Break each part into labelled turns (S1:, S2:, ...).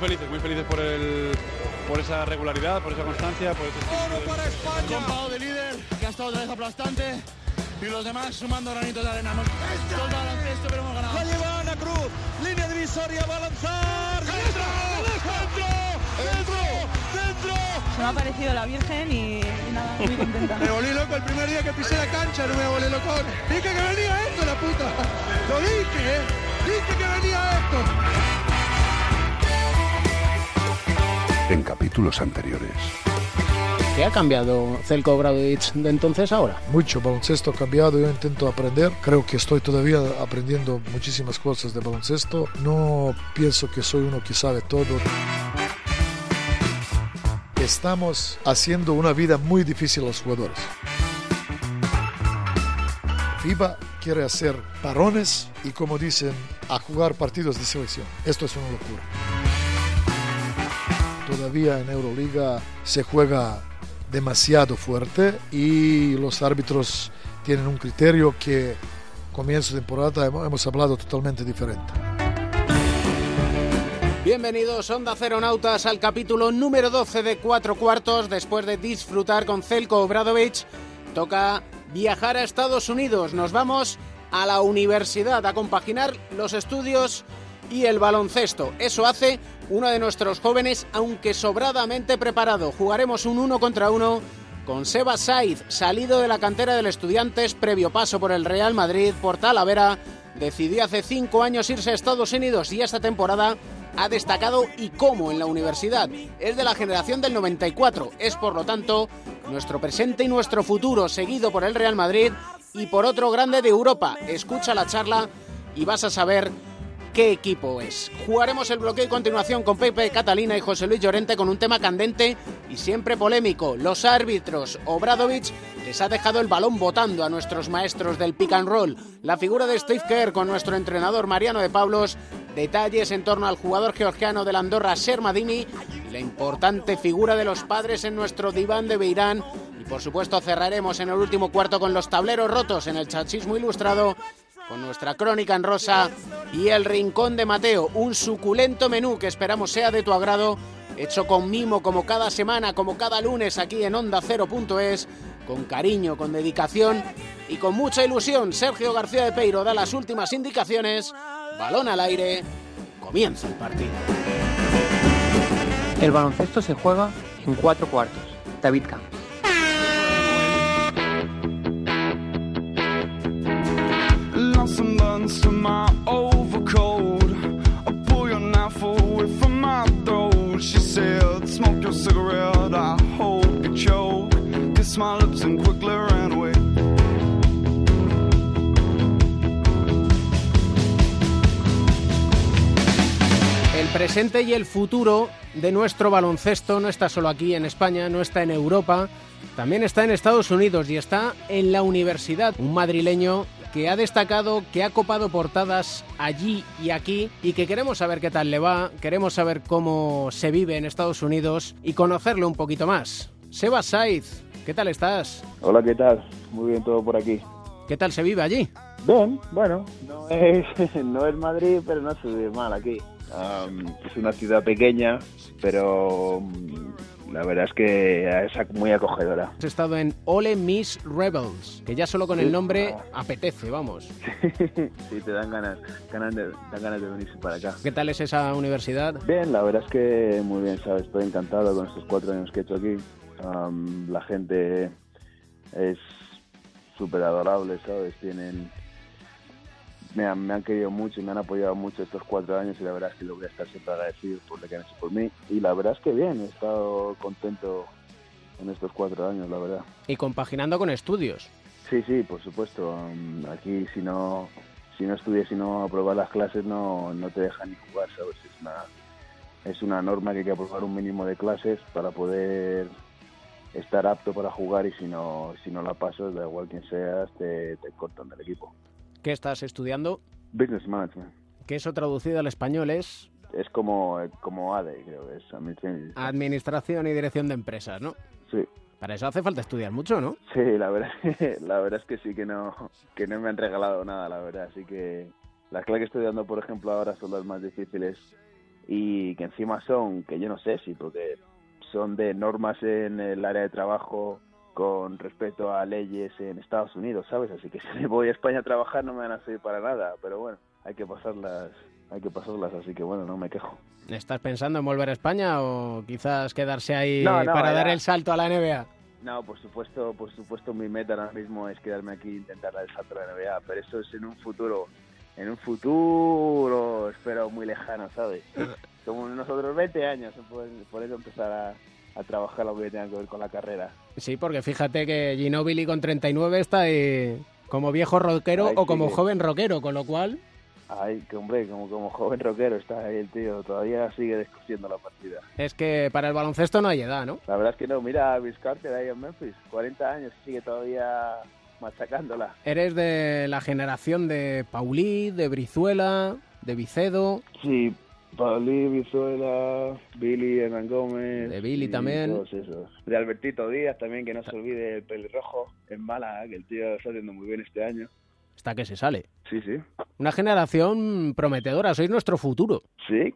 S1: felices, muy felices por, el, por esa regularidad, por esa constancia, por ese
S2: Oro para España. Compado de líder, que ha estado otra vez aplastante. Y los demás sumando granitos de arena. Hemos todo el baloncesto, pero hemos ganado.
S3: La lleva Ana Cruz, línea divisoria, va a lanzar. ¡Dentro! ¡Dentro! ¡Dentro! ¡Dentro!
S4: Se me ha parecido la Virgen y, y nada, muy contenta.
S3: Me volví loco el primer día que pisé la cancha, no me volví loco. Dije que venía esto, la puta. Lo dije, ¿eh? Dije que venía esto.
S5: En capítulos anteriores.
S6: ¿Qué ha cambiado Zelko Obradovic de entonces a ahora?
S7: Mucho baloncesto ha cambiado, yo intento aprender, creo que estoy todavía aprendiendo muchísimas cosas de baloncesto, no pienso que soy uno que sabe todo. Estamos haciendo una vida muy difícil a los jugadores. FIBA quiere hacer parones y como dicen, a jugar partidos de selección. Esto es una locura. Todavía en Euroliga se juega demasiado fuerte y los árbitros tienen un criterio que comienzo de temporada hemos, hablado totalmente diferente.
S6: Bienvenidos Onda Ceronautas al capítulo número 12 de Cuatro Cuartos. Después de disfrutar con Zelko Obradovic, toca viajar a Estados Unidos. Nos vamos a la universidad a compaginar los estudios y el baloncesto. Eso hace uno de nuestros jóvenes, aunque sobradamente preparado. Jugaremos un uno contra uno con Seba Saiz, salido de la cantera del Estudiantes, previo paso por el Real Madrid, por Talavera. Decidió hace cinco años irse a Estados Unidos y esta temporada ha destacado y cómo en la universidad. Es de la generación del 94, es por lo tanto nuestro presente y nuestro futuro, seguido por el Real Madrid y por otro grande de Europa. Escucha la charla y vas a saber qué equipo es. Jugaremos el bloqueo y continuación con Pepe Catalina y José Luis Llorente con un tema candente y siempre polémico. Los árbitros. Obradovic les ha dejado el balón votando a nuestros maestros del pick and roll. La figura de Steve Kerr con nuestro entrenador Mariano de Pablos. Detalles en torno al jugador georgiano del Andorra Sermadini y la importante figura de los padres en nuestro diván de Beirán. Y por supuesto cerraremos en el último cuarto con los tableros rotos en el chachismo ilustrado con nuestra crónica en rosa y el rincón de Mateo, un suculento menú que esperamos sea de tu agrado, hecho con mimo como cada semana, como cada lunes aquí en Onda Cero.es, con cariño, con dedicación y con mucha ilusión. Sergio García de Peiro da las últimas indicaciones, balón al aire, comienza el partido.
S8: El baloncesto se juega en cuatro cuartos. David Camps.
S9: Lost some buttons to my overcoat. I pull your knife away from my throat. She said, Smoke your cigarette. I hope you choke. Kiss my lips and quickly ran away.
S6: El presente y el futuro de nuestro baloncesto no está solo aquí en España, no está en Europa, también está en Estados Unidos y está en la universidad. Un madrileño que ha destacado, que ha copado portadas allí y aquí y que queremos saber qué tal le va, queremos saber cómo se vive en Estados Unidos y conocerlo un poquito más. Seba Saiz, ¿qué tal estás?
S10: Hola, ¿qué tal? Muy bien todo por aquí.
S6: ¿Qué tal se vive allí?
S10: Bien, bueno, no es, no es Madrid, pero no se vive mal aquí. Um, es una ciudad pequeña, pero la verdad es que es muy acogedora.
S6: Has estado en Ole Miss Rebels, que ya solo con el nombre apetece, vamos.
S10: sí, te dan ganas, ganas de, dan ganas de venirse para acá.
S6: ¿Qué tal es esa universidad?
S10: Bien, la verdad es que muy bien, ¿sabes? Estoy encantado con estos cuatro años que he hecho aquí. Um, la gente es súper adorable, ¿sabes? Tienen me han, me han querido mucho y me han apoyado mucho estos cuatro años y la verdad es que lo voy a estar siempre agradecido por lo que han hecho por mí. Y la verdad es que bien, he estado contento en estos cuatro años, la verdad.
S6: Y compaginando con estudios.
S10: Sí, sí, por supuesto. Aquí si no si no estudias y no apruebas las clases no, no te dejan ni jugar, ¿sabes? Es una, es una norma que hay que aprobar un mínimo de clases para poder estar apto para jugar y si no, si no la pasas, da igual quién seas, te, te cortan del equipo.
S6: ¿Qué estás estudiando?
S10: Business Management.
S6: Que eso traducido al español es...
S10: Es como, como ADE, creo que es. Administración.
S6: Administración y Dirección de Empresas, ¿no?
S10: Sí.
S6: Para eso hace falta estudiar mucho, ¿no?
S10: Sí, la verdad, la verdad es que sí, que no, que no me han regalado nada, la verdad. Así que las clases que estoy dando, por ejemplo, ahora son las más difíciles y que encima son, que yo no sé si, porque son de normas en el área de trabajo con respecto a leyes en Estados Unidos, ¿sabes? Así que si me voy a España a trabajar no me van a servir para nada, pero bueno, hay que pasarlas, hay que pasarlas, así que bueno, no me quejo.
S6: ¿Estás pensando en volver a España o quizás quedarse ahí
S10: No, no,
S6: para
S10: ya.
S6: dar el salto a la NBA?
S10: No, por supuesto, por supuesto mi meta ahora mismo es quedarme aquí e intentar dar el salto a la NBA, pero eso es en un futuro, en un futuro espero muy lejano, ¿sabes? Como en unos otros 20 años, por, por eso empezar a, a trabajar lo que tenga que ver con la carrera.
S6: Sí, porque fíjate que Ginobili con 39 está ahí como viejo rockero
S10: Ay,
S6: o como joven rockero, con lo cual
S10: Ay, que hombre, como, como joven rockero está ahí el tío, todavía sigue discutiendo la partida.
S6: es que para el baloncesto no hay edad, ¿no?
S10: La verdad es que no, mira a Vince Carter ahí en Memphis, 40 años, sigue todavía machacándola.
S6: Eres de la generación de Paulí, de Brizuela, de Vicedo.
S10: Sí, Pauli, Vizuela, Billy, Hernán Gómez.
S6: De Billy también.
S10: De Albertito Díaz también, que no se olvide el pelirrojo en Málaga, que el tío está haciendo muy bien este año.
S6: Hasta que se sale.
S10: Sí, sí.
S6: Una generación prometedora, sois nuestro futuro.
S10: Sí,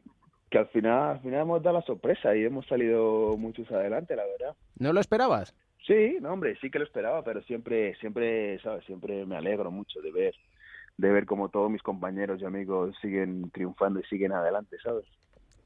S10: que al final, al final hemos dado la sorpresa y hemos salido muchos adelante, la verdad.
S6: ¿No lo esperabas?
S10: Sí, no, hombre, sí que lo esperaba, pero siempre, siempre, ¿sabes? Siempre me alegro mucho de ver, de ver cómo todos mis compañeros y amigos siguen triunfando y siguen adelante, ¿sabes?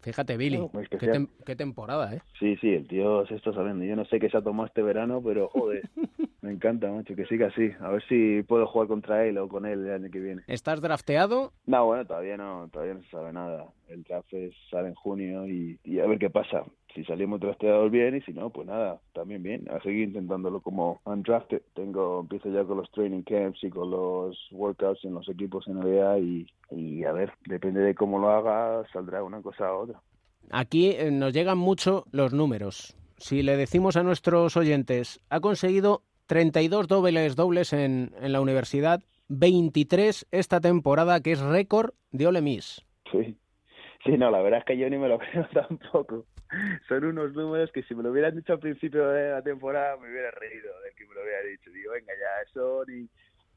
S6: Fíjate, Billy, qué,
S10: especial.
S6: tem- qué temporada, ¿eh?
S10: Sí, sí, el tío se está sabiendo. Yo no sé qué se ha tomado este verano, pero joder, me encanta, macho, que siga así. A ver si puedo jugar contra él o con él el año que viene.
S6: ¿Estás drafteado?
S10: No, bueno, todavía no, todavía no se sabe nada. El draft es- sale en junio y, y a ver qué pasa. Si salimos drafteados bien y si no, pues nada, también bien. A seguir intentándolo como undrafted. Tengo, empiezo ya con los training camps y con los workouts en los equipos en NBA y, y a ver, depende de cómo lo haga, saldrá una cosa u otra.
S6: Aquí eh, nos llegan mucho los números. Si le decimos a nuestros oyentes, ha conseguido 32 dobles dobles en, en la universidad, 23 esta temporada, que es récord de Ole Miss.
S10: Sí. Sí, no, la verdad es que yo ni me lo creo tampoco. Son unos números que si me lo hubieran dicho al principio de la temporada me hubiera reído de que me lo hubiera dicho. Digo, venga, ya, eso ni,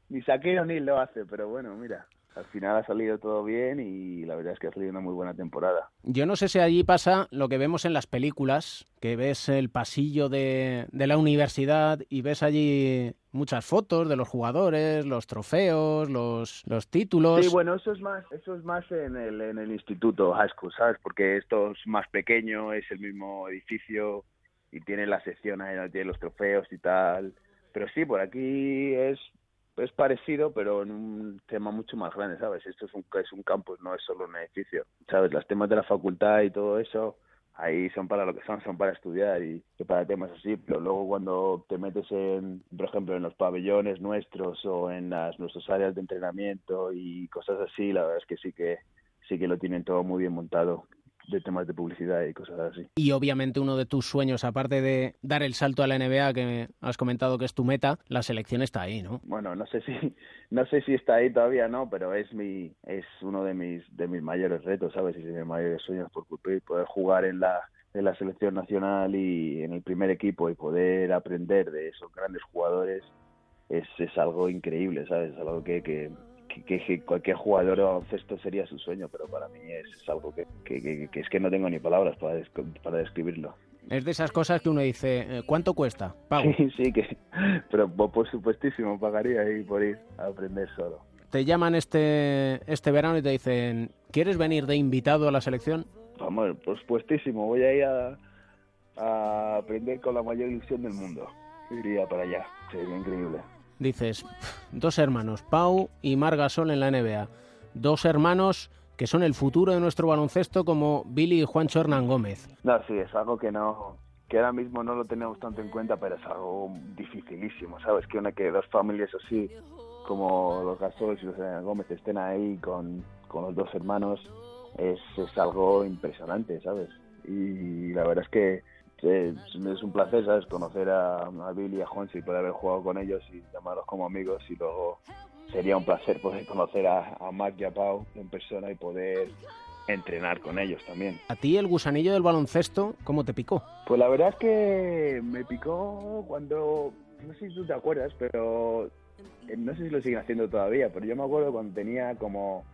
S10: ni Saquero ni lo hace, pero bueno, mira, al final ha salido todo bien y la verdad es que ha salido una muy buena temporada.
S6: Yo no sé si allí pasa lo que vemos en las películas, que ves el pasillo de, de la universidad y ves allí muchas fotos de los jugadores, los trofeos, los, los títulos.
S10: Sí, bueno, eso es más, eso es más en el, en el instituto high school, ¿sabes? Porque esto es más pequeño, es el mismo edificio y tiene la sección ahí donde tiene los trofeos y tal. Pero sí, por aquí es, es parecido, pero en un tema mucho más grande, ¿sabes? Esto es un, es un campus, no es solo un edificio, ¿sabes? Los temas de la facultad y todo eso, ahí son para lo que son, son para estudiar y, y para temas así, pero luego cuando te metes en, por ejemplo, en los pabellones nuestros o en las nuestras áreas de entrenamiento y cosas así, la verdad es que sí que sí que lo tienen todo muy bien montado de temas de publicidad y cosas así.
S6: Y obviamente uno de tus sueños, aparte de dar el salto a la NBA, que has comentado que es tu meta, la selección está ahí, ¿no?
S10: Bueno, no sé si no sé si está ahí todavía no, pero es mi es uno de mis de mis mayores retos, ¿sabes? Y de mis mayores sueños por cumplir, poder jugar en la en la selección nacional y en el primer equipo y poder aprender de esos grandes jugadores es, es algo increíble, ¿sabes? Es algo que, que, que, que cualquier jugador de baloncesto sería su sueño, pero para mí es, es algo que, que, que- que es que no tengo ni palabras para, des- para describirlo.
S6: Es de esas cosas que uno dice, eh, ¿cuánto cuesta? Pago.
S10: Sí, sí, que, pero por por supuestísimo pagaría ir por ir a aprender solo.
S6: Te llaman este, este verano y te dicen, ¿quieres venir de invitado a la selección?
S10: Vamos, por supuestísimo, voy a ir a, a aprender con la mayor ilusión del mundo. Iría para allá, sería increíble.
S6: Dices, "Pf, dos hermanos, Pau y Mar Gasol en la NBA. Dos hermanos que son el futuro de nuestro baloncesto como Billy y Juancho Hernán Gómez.
S10: No, sí, es algo que no que ahora mismo no lo tenemos tanto en cuenta, pero es algo dificilísimo, ¿sabes? Que una que dos familias así, como los Gasol y los Hernán Gómez, estén ahí con, con los dos hermanos, es, es algo impresionante, ¿sabes? Y la verdad es que eh, es un placer, ¿sabes? Conocer a, a Billy y a Juancho y poder haber jugado con ellos y llamarlos como amigos y luego sería un placer poder conocer a, a Mark y a Pau en persona y poder entrenar con ellos también.
S6: A ti el gusanillo del baloncesto, ¿cómo te picó?
S10: Pues la verdad es que me picó cuando, no sé si tú te acuerdas, pero eh, no sé si lo siguen haciendo todavía, pero yo me acuerdo cuando tenía como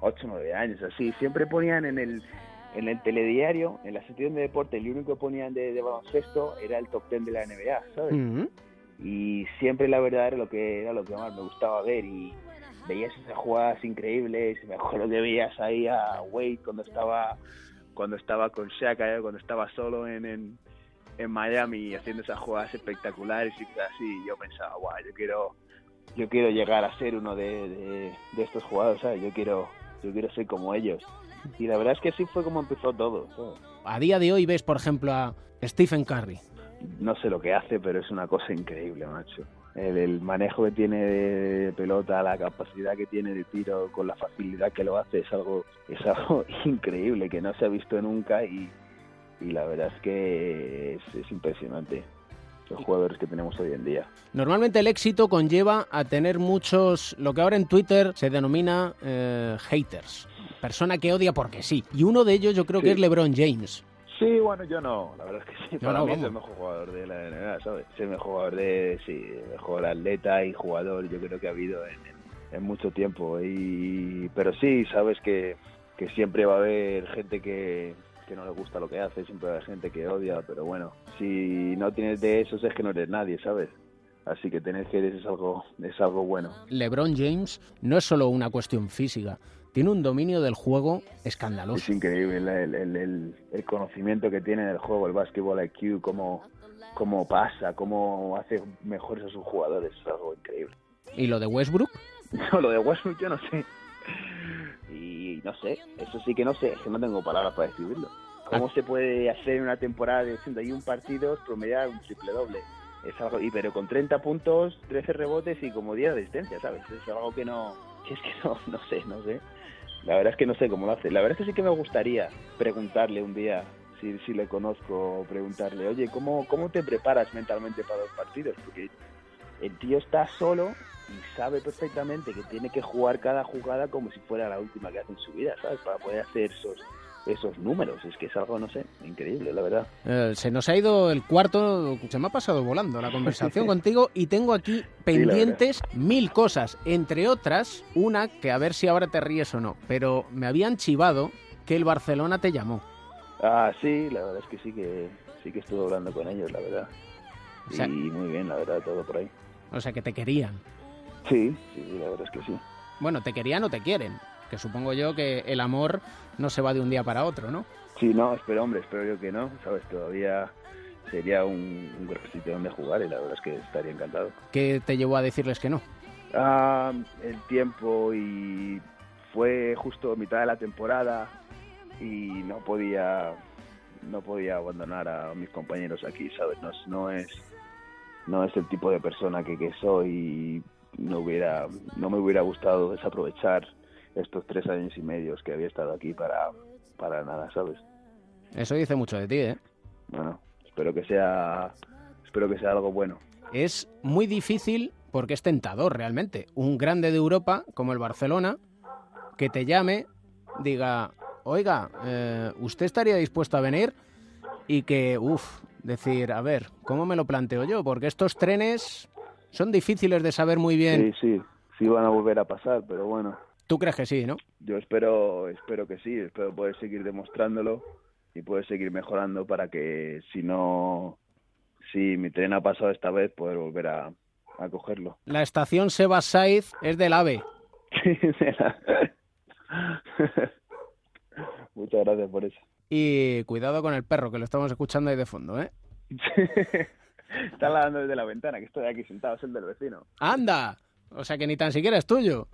S10: 8 o 9 años, así. Siempre ponían en el, en el telediario, en la sección de deporte, el único que ponían de, de baloncesto era el top 10 de la NBA, ¿sabes? Y siempre la verdad era lo que era lo que más me gustaba ver y veías esas jugadas increíbles me acuerdo que veías ahí a Wade cuando estaba cuando estaba con Shaq eh, cuando estaba solo en, en, en Miami haciendo esas jugadas espectaculares y cosas así y yo pensaba guau yo quiero yo quiero llegar a ser uno de, de, de estos jugadores ¿sabes? yo quiero yo quiero ser como ellos y la verdad es que así fue como empezó todo ¿sabes?
S6: A día de hoy ves, por ejemplo, a Stephen Curry.
S10: no sé lo que hace, pero es una cosa increíble, macho. El, el manejo que tiene de pelota, la capacidad que tiene de tiro, con la facilidad que lo hace, es algo, es algo increíble que no se ha visto nunca y, y la verdad es que es, es impresionante los jugadores que tenemos hoy en día.
S6: Normalmente el éxito conlleva a tener muchos, lo que ahora en Twitter se denomina eh, haters. Persona que odia porque sí. Y uno de ellos yo creo que es LeBron James.
S10: Sí, bueno, yo no, la verdad es que sí.
S6: No,
S10: Para
S6: no,
S10: mí es el mejor jugador de la NBA, ¿sabes? Es el mejor jugador de, sí, el mejor atleta y jugador yo creo que ha habido en, en- en mucho tiempo. Y, pero sí, sabes que, que siempre va a haber gente que, que no le gusta lo que hace, siempre haber gente que odia, pero bueno, si no tienes de esos es que no eres nadie, ¿sabes? Así que tener haters es algo, es algo bueno.
S6: LeBron James no es solo una cuestión física, tiene un dominio del juego escandaloso.
S10: Es increíble el, el- el- el conocimiento que tiene del juego, el básquetbol IQ, cómo, cómo pasa, cómo hace mejores a sus jugadores, es algo increíble.
S6: ¿Y lo de Westbrook?
S10: No, lo de Westbrook yo no sé. Y no sé, eso sí que no sé, es que no tengo palabras para describirlo. ¿Cómo se puede hacer en una temporada de 81 partidos promediar un triple doble? Es algo, y pero con 30 puntos, 13 rebotes y como 10 de asistencia, ¿sabes? Es algo que no, que es que no, no sé, no sé. La verdad es que no sé cómo lo hace. La verdad es que sí que me gustaría preguntarle un día, si, si le conozco, preguntarle, oye, ¿cómo, ¿cómo te preparas mentalmente para los partidos? Porque el tío está solo y sabe perfectamente que tiene que jugar cada jugada como si fuera la última que hace en su vida, ¿sabes? Para poder hacer esos, esos números. Es que es algo, no sé, increíble, la verdad.
S6: Eh, se nos ha ido el cuarto, se me ha pasado volando la conversación contigo y tengo aquí pendientes mil cosas, entre otras una que a ver si ahora te ríes o no, pero me habían chivado que el Barcelona te llamó.
S10: Ah, sí, la verdad es que sí que sí que estuve hablando con ellos, la verdad.
S6: O sea-
S10: y muy bien, la verdad, todo por ahí.
S6: O sea, que te querían.
S10: Sí, sí, la verdad es que sí.
S6: Bueno, te querían o te quieren, que supongo yo que el amor no se va de un día para otro, ¿no?
S10: Sí, no, espero, hombre, espero yo que no, ¿sabes? Todavía sería un, un gran sitio donde jugar y la verdad es que estaría encantado.
S6: ¿Qué te llevó a decirles que no?
S10: Ah, el tiempo y fue justo mitad de la temporada y no podía no podía abandonar a mis compañeros aquí, ¿sabes? No, es- no es no es el tipo de persona que, que soy y no hubiera no me hubiera gustado desaprovechar estos tres años y medios que había estado aquí para para nada, ¿sabes?
S6: Eso dice mucho de ti, ¿eh?
S10: Bueno, espero que sea espero que sea algo bueno.
S6: Es muy difícil porque es tentador realmente. Un grande de Europa como el Barcelona que te llame, diga, oiga, eh, ¿usted estaría dispuesto a venir? Y que, uff, decir, a ver, ¿cómo me lo planteo yo? Porque estos trenes son difíciles de saber muy bien.
S10: Sí, sí, sí van a volver a pasar, pero bueno.
S6: Tú crees que sí, ¿no?
S10: Yo espero, espero que sí, espero poder seguir demostrándolo y poder seguir mejorando para que si no, si mi tren ha pasado esta vez, poder volver a, a cogerlo.
S6: La estación Sebas Saiz es del AVE.
S10: Muchas gracias por eso.
S6: Y cuidado con el perro, que lo estamos escuchando ahí de fondo, ¿eh?
S10: Está ladrando desde la ventana, que estoy aquí sentado, es el del vecino.
S6: ¡Anda! O sea que ni tan siquiera es tuyo.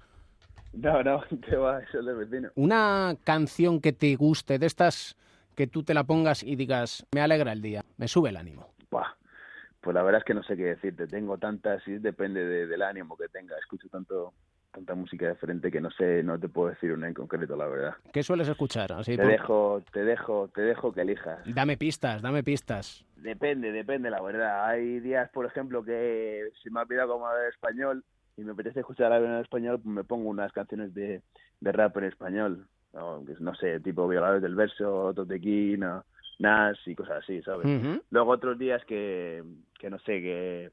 S10: No, no, te va, es el del vecino.
S6: Una canción que te guste, de estas que tú te la pongas y digas, me alegra el día, me sube el ánimo.
S10: Buah, Pues la verdad es que no sé qué decirte. Tengo tantas y depende de- del ánimo que tenga. Escucho tanto tanta música diferente que no sé, no te puedo decir una en concreto, la verdad.
S6: ¿Qué sueles escuchar? Así
S10: Te
S6: por-
S10: dejo, te dejo, te dejo que elijas.
S6: Dame pistas, dame pistas.
S10: Depende, depende, la verdad. Hay días, por ejemplo, que se me ha olvidado cómo hablar español y me apetece escuchar algo en español, pues me pongo unas canciones de, de rap en español. No, no sé, tipo Violadores del Verso, Totequín, o Nas y cosas así, ¿sabes? Luego otros días que, que no sé, que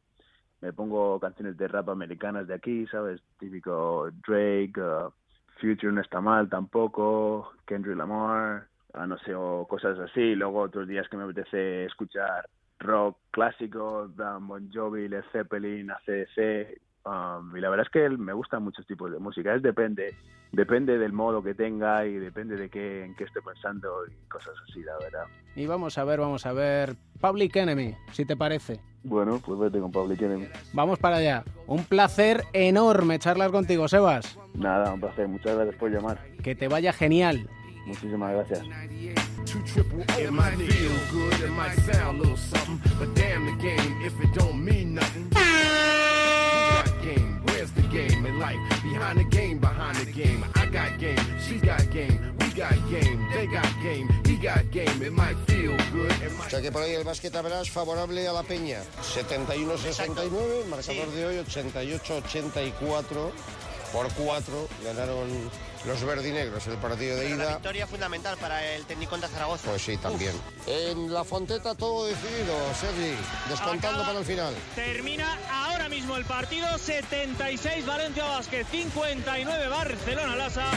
S10: me pongo canciones de rap americanas de aquí, ¿sabes? Típico Drake, uh, Future no está mal tampoco, Kendrick Lamar, ah, no sé, o cosas así. Luego otros días que me apetece escuchar rock clásico, Dan Bon Jovi, Led Zeppelin, ACDC, um, y la verdad es que me gustan muchos tipos de música. Es depende, depende del modo que tenga y depende de qué, en qué esté pensando y cosas así, la verdad.
S6: Y vamos a ver, vamos a ver. Public Enemy, si te parece.
S10: Bueno, pues vete con Public Enemy.
S6: Vamos para allá. Un placer enorme charlar contigo, Sebas.
S10: Nada, un placer. Muchas gracias por llamar.
S6: Que te vaya genial.
S10: Muchísimas gracias.
S11: O
S12: might
S11: sea que por ahí el básquet verás favorable a la Peña. 71-69, el marcador de hoy 88-84 por 4 ganaron los verdinegros el partido de
S13: Pero
S11: ida.
S13: victoria fundamental para el técnico de Zaragoza.
S11: Pues sí, también. En la Fonteta todo decidido, Sergi, descontando para el final.
S14: Termina ahora mismo el partido 76 Valencia Basket 59 Barcelona Lasa.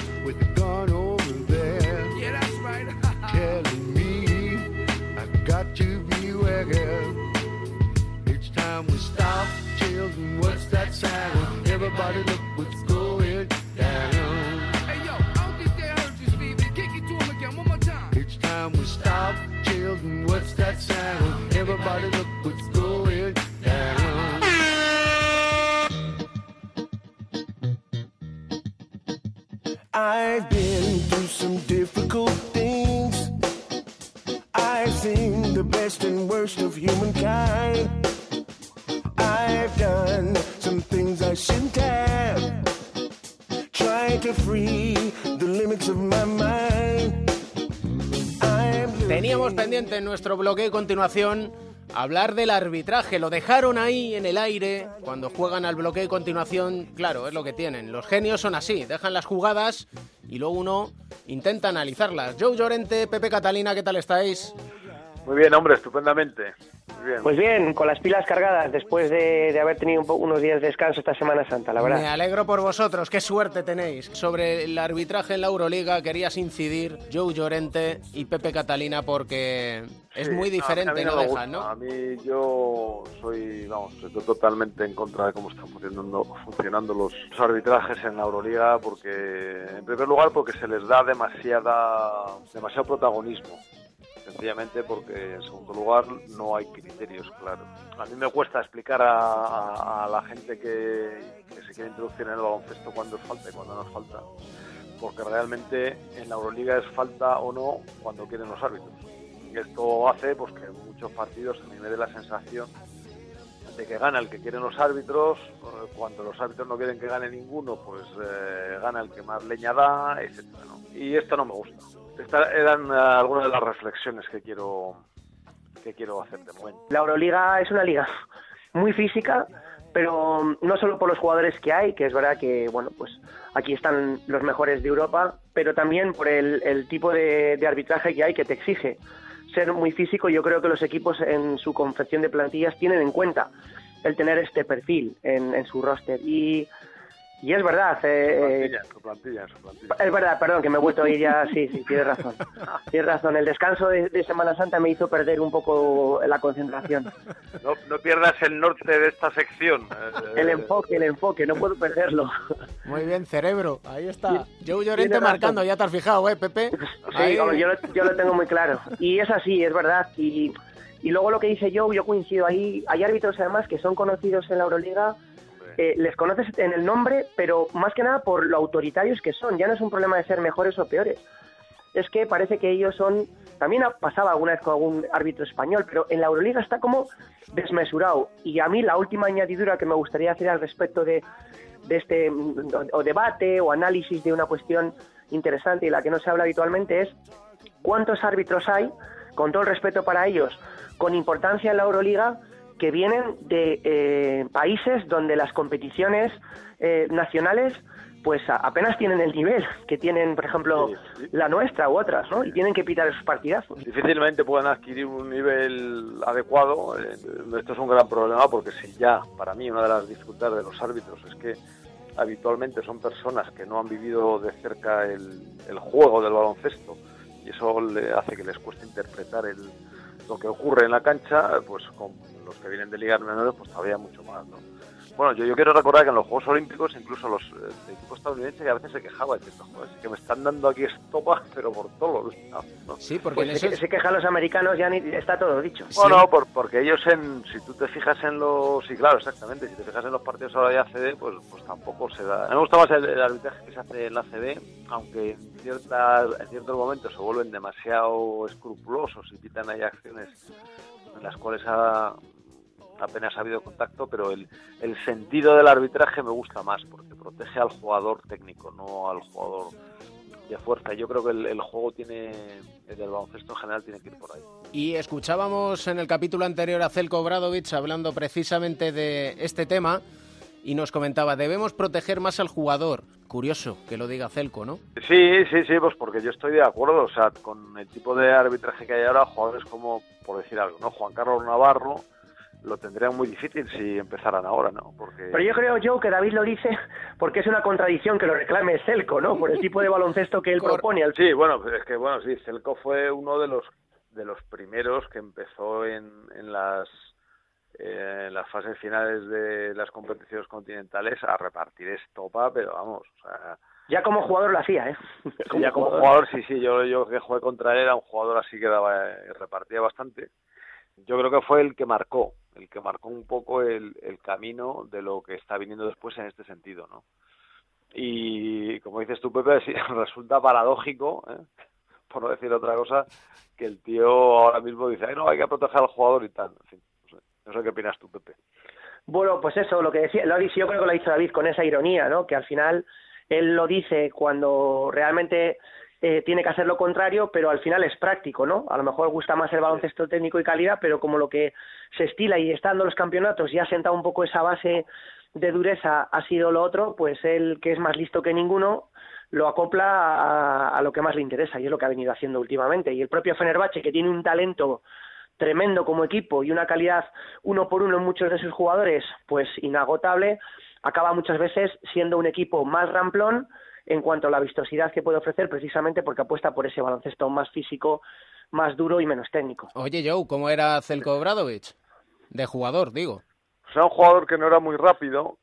S12: Time we stop, children. What's that sound? Everybody look what's going down. Hey yo, I don't think they heard you, Stevie. Kick it to him again one more time. It's time we stop, children. What's that sound? Everybody look what's going down. I've been through some difficult things. I've seen the best and worst of humankind. I've done some things I shouldn't have. To free the limits of my mind.
S6: Teníamos pendiente en nuestro bloque de continuación hablar del arbitraje. Lo dejaron ahí en el aire. Cuando juegan al bloque de continuación, claro, es lo que tienen. Los genios son así, dejan las jugadas y luego uno intenta analizarlas. Joe Llorente, Pepe Catalina, ¿qué tal estáis?
S15: Muy bien, hombre, estupendamente. Muy bien.
S8: Pues bien, con las pilas cargadas después de, de haber tenido un po- unos días de descanso esta Semana Santa, la
S6: Me
S8: verdad.
S6: alegro por vosotros, qué suerte tenéis. Sobre el arbitraje en la Euroliga querías incidir Joe Llorente y Pepe Catalina porque es
S15: Sí,
S6: muy
S15: no, a
S6: diferente,
S15: mí
S6: no,
S15: me
S6: dejan. ¿no?
S15: A mí yo soy, vamos, estoy totalmente en contra de cómo están funcionando, funcionando los arbitrajes en la Euroliga porque, en primer lugar, porque se les da demasiada, demasiado protagonismo. Sencillamente porque, en segundo lugar, no hay criterios claros. A mí me cuesta explicar a, a- la gente que, se quiere introducir en el baloncesto cuándo es falta y cuándo no es falta. Porque realmente en la Euroliga es falta o no cuando quieren los árbitros. Y esto hace pues que en muchos partidos a mí me dé la sensación de que gana el que quieren los árbitros, cuando los árbitros no quieren que gane ninguno, pues eh, gana el que más leña da, etcétera, ¿no? Y esto no me gusta. Estas eran eh, algunas de las reflexiones que quiero que quiero hacer de momento.
S8: La Euroliga es una liga muy física, pero no solo por los jugadores que hay, que es verdad que, bueno, pues aquí están los mejores de Europa, pero también por el, tipo de, de arbitraje que hay que te exige ser muy físico. Yo creo que los equipos en su confección de plantillas tienen en cuenta el tener este perfil en, en su roster. Y, y es verdad, eh,
S15: Plantilla, en su plantilla, su plantilla.
S8: es verdad, perdón, que me he vuelto a ir ya. Sí, sí, tienes razón. Tienes razón. El descanso de, de Semana Santa me hizo perder un poco la concentración.
S15: No, no pierdas el norte de esta sección. eh,
S8: El enfoque, el enfoque, no puedo perderlo.
S6: Muy bien, cerebro. Ahí está. Joe
S8: tiene
S6: Llorente
S8: razón.
S6: marcando, ya te has fijado, ¿eh, Pepe?
S8: Sí, yo, lo, yo lo tengo muy claro. Y es así, es verdad. Y, y luego lo que dice Joe, yo coincido ahí. Hay árbitros además que son conocidos en la Euroliga. Eh, les conoces en el nombre, pero más que nada por lo autoritarios que son. Ya no es un problema de ser mejores o peores. Es que parece que ellos son. También ha pasado alguna vez con algún árbitro español, pero en la Euroliga está como desmesurado. Y a mí la última añadidura que me gustaría hacer al respecto de, este o debate o análisis de una cuestión interesante y la que no se habla habitualmente es cuántos árbitros hay, con todo el respeto para ellos, con importancia en la Euroliga, que vienen de eh, países donde las competiciones eh, nacionales pues a- apenas tienen el nivel que tienen, por ejemplo, la nuestra u otras, ¿no? Y tienen que pitar esos partidazos.
S15: difícilmente puedan adquirir un nivel adecuado. Eh, Esto es un gran problema porque si ya, para mí, una de las dificultades de los árbitros es que habitualmente son personas que no han vivido de cerca el, el juego del baloncesto y eso le hace que les cueste interpretar el, lo que ocurre en la cancha, pues con los que vienen de ligas menores, pues todavía mucho más, ¿no? Bueno, yo, yo quiero recordar que en los Juegos Olímpicos, incluso los eh, equipos estadounidenses, que a veces se quejaba diciendo, joder, es que me están dando aquí estopa, pero por todos lados. ¿no?
S6: Sí,
S8: Pues se, se quejan los americanos, ya ni, está todo dicho.
S15: Bueno, por, porque ellos, en, si tú te fijas en los. Sí, claro, exactamente. Si te fijas en los partidos ahora de ACB, pues, pues tampoco se da. A mí me gusta más el, el arbitraje que se hace en la ACB, aunque en, ciertas, en ciertos momentos se vuelven demasiado escrupulosos y quitan ahí acciones en las cuales ha, apenas ha habido contacto, pero el, el sentido del arbitraje me gusta más, porque protege al jugador técnico, no al jugador de fuerza. Yo creo que el, el juego tiene, el del baloncesto en general tiene que ir por ahí.
S6: Y escuchábamos en el capítulo anterior a Zelko Bradovic hablando precisamente de este tema y nos comentaba, debemos proteger más al jugador. Curioso que lo diga Celco, ¿no?
S15: Sí, sí, sí, pues porque yo estoy de acuerdo, o sea, con el tipo de arbitraje que hay ahora, jugadores como, por decir algo, ¿no? Juan Carlos Navarro lo tendrían muy difícil si empezaran ahora, ¿no? Porque
S8: Pero yo creo, Joe, que David lo dice porque es una contradicción que lo reclame Celco, ¿no? Por el tipo de baloncesto que él propone. Al...
S15: Sí, bueno, es que bueno, sí, Celco fue uno de los de los primeros que empezó en, en las eh, en las fases finales de las competiciones continentales a repartir estopa, pero vamos, o sea,
S8: Ya como jugador lo hacía, ¿eh?
S15: Sí, ya como jugador, sí, sí, yo, yo que jugué contra él era un jugador así que daba, eh, repartía bastante. Yo creo que fue el que marcó, el que marcó un poco el, el camino de lo que está viniendo después en este sentido, ¿no? Y como dices tú, Pepe, resulta paradójico, ¿eh? por no decir otra cosa, que el tío ahora mismo dice, Ay, no, hay que proteger al jugador y tal. En fin, no sé, no sé qué opinas tú, Pepe.
S8: Bueno, pues eso, lo que decía, lo yo creo que lo hizo David con esa ironía, ¿no? Que al final él lo dice cuando realmente eh, tiene que hacer lo contrario, pero al final es práctico, ¿no? A lo mejor gusta más el baloncesto técnico y calidad, pero como lo que se estila y está dando los campeonatos y ha sentado un poco esa base de dureza ha sido lo otro, pues él, que es más listo que ninguno, lo acopla a, a lo que más le interesa y es lo que ha venido haciendo últimamente. Y el propio Fenerbahce, que tiene un talento tremendo como equipo y una calidad uno por uno en muchos de sus jugadores, pues inagotable, acaba muchas veces siendo un equipo más ramplón en cuanto a la vistosidad que puede ofrecer, precisamente porque apuesta por ese baloncesto más físico, más duro y menos técnico.
S6: Oye, Joe, ¿cómo era Zelko Bradovic? De jugador, digo.
S15: O sea, un jugador que no era muy rápido,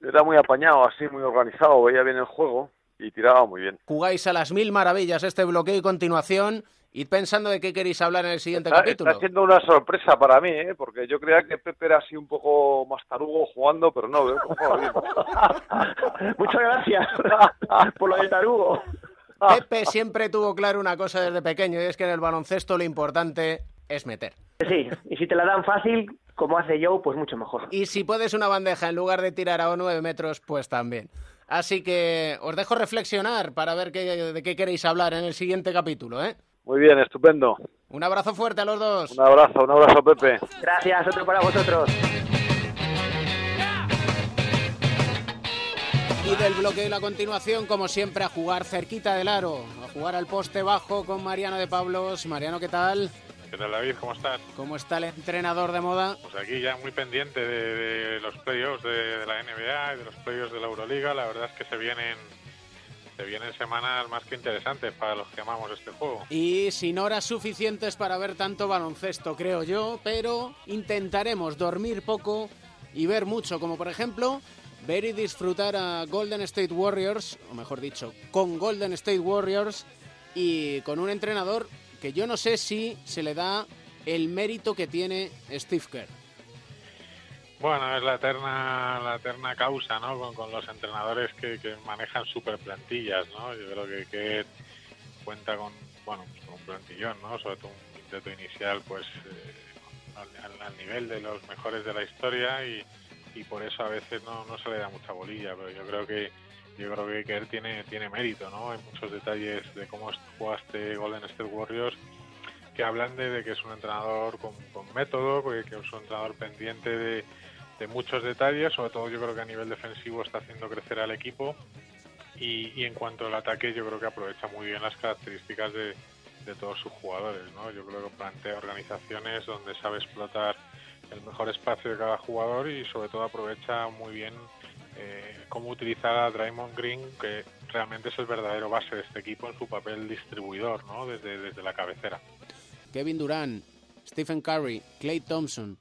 S15: era muy apañado, así, muy organizado, veía bien el juego y tiraba muy bien.
S6: Jugáis a las mil maravillas este bloqueo y continuación. Id pensando de qué queréis hablar en el siguiente
S15: Está,
S6: capítulo.
S15: está siendo una sorpresa para mí, ¿eh? porque yo creía que Pepe era así un poco más tarugo jugando, pero no, bien.
S8: Muchas gracias por lo de Tarugo.
S6: Pepe siempre tuvo claro una cosa desde pequeño y es que en el baloncesto lo importante es meter.
S8: Sí, y si te la dan fácil, como hace Joe, pues mucho mejor.
S6: Y si puedes una bandeja en lugar de tirar a 9 metros, pues también. Así que os dejo reflexionar para ver qué, de qué queréis hablar en el siguiente capítulo, ¿eh?
S15: Muy bien, estupendo.
S6: Un abrazo fuerte a los dos.
S15: Un abrazo, un abrazo, Pepe.
S8: Gracias, otro para vosotros.
S6: Y del bloqueo y la continuación, como siempre, a jugar cerquita del aro, a jugar al poste bajo con Mariano de Pablos. Mariano, ¿qué tal?
S16: ¿Qué tal, David? ¿Cómo estás?
S6: ¿Cómo está el entrenador de moda?
S16: Pues aquí ya muy pendiente de, de los playoffs de, de la NBA y de los playoffs de la Euroliga. La verdad es que se vienen, se vienen semanas más que interesantes para los que amamos este juego.
S6: Y sin horas suficientes para ver tanto baloncesto, creo yo, pero intentaremos dormir poco y ver mucho, como por ejemplo ver y disfrutar a Golden State Warriors, o mejor dicho, con Golden State Warriors y con un entrenador que yo no sé si se le da el mérito que tiene Steve Kerr.
S16: Bueno, es la eterna, la eterna causa, ¿no? Con, con los entrenadores que, que manejan super plantillas, ¿no? Yo creo que, que cuenta con, bueno, pues con un plantillón, ¿no? Sobre todo un quinteto inicial, pues eh, al, al- nivel de los mejores de la historia y, y por eso a veces no, no se le da mucha bolilla, pero yo creo que yo creo que Kerr tiene tiene mérito, ¿no? Hay muchos detalles de cómo juega este Golden State Warriors que hablan de, que es un entrenador con, con método, que, que es un entrenador pendiente de, de muchos detalles, sobre todo yo creo que a nivel defensivo está haciendo crecer al equipo y, y en cuanto al ataque yo creo que aprovecha muy bien las características de, de todos sus jugadores, ¿no? Yo creo que plantea organizaciones donde sabe explotar el mejor espacio de cada jugador y sobre todo aprovecha muy bien eh, cómo utilizar a Draymond Green, que realmente es el verdadero base de este equipo en su papel distribuidor, ¿no? Desde, desde la cabecera.
S6: Kevin Durant, Stephen Curry, Clay Thompson,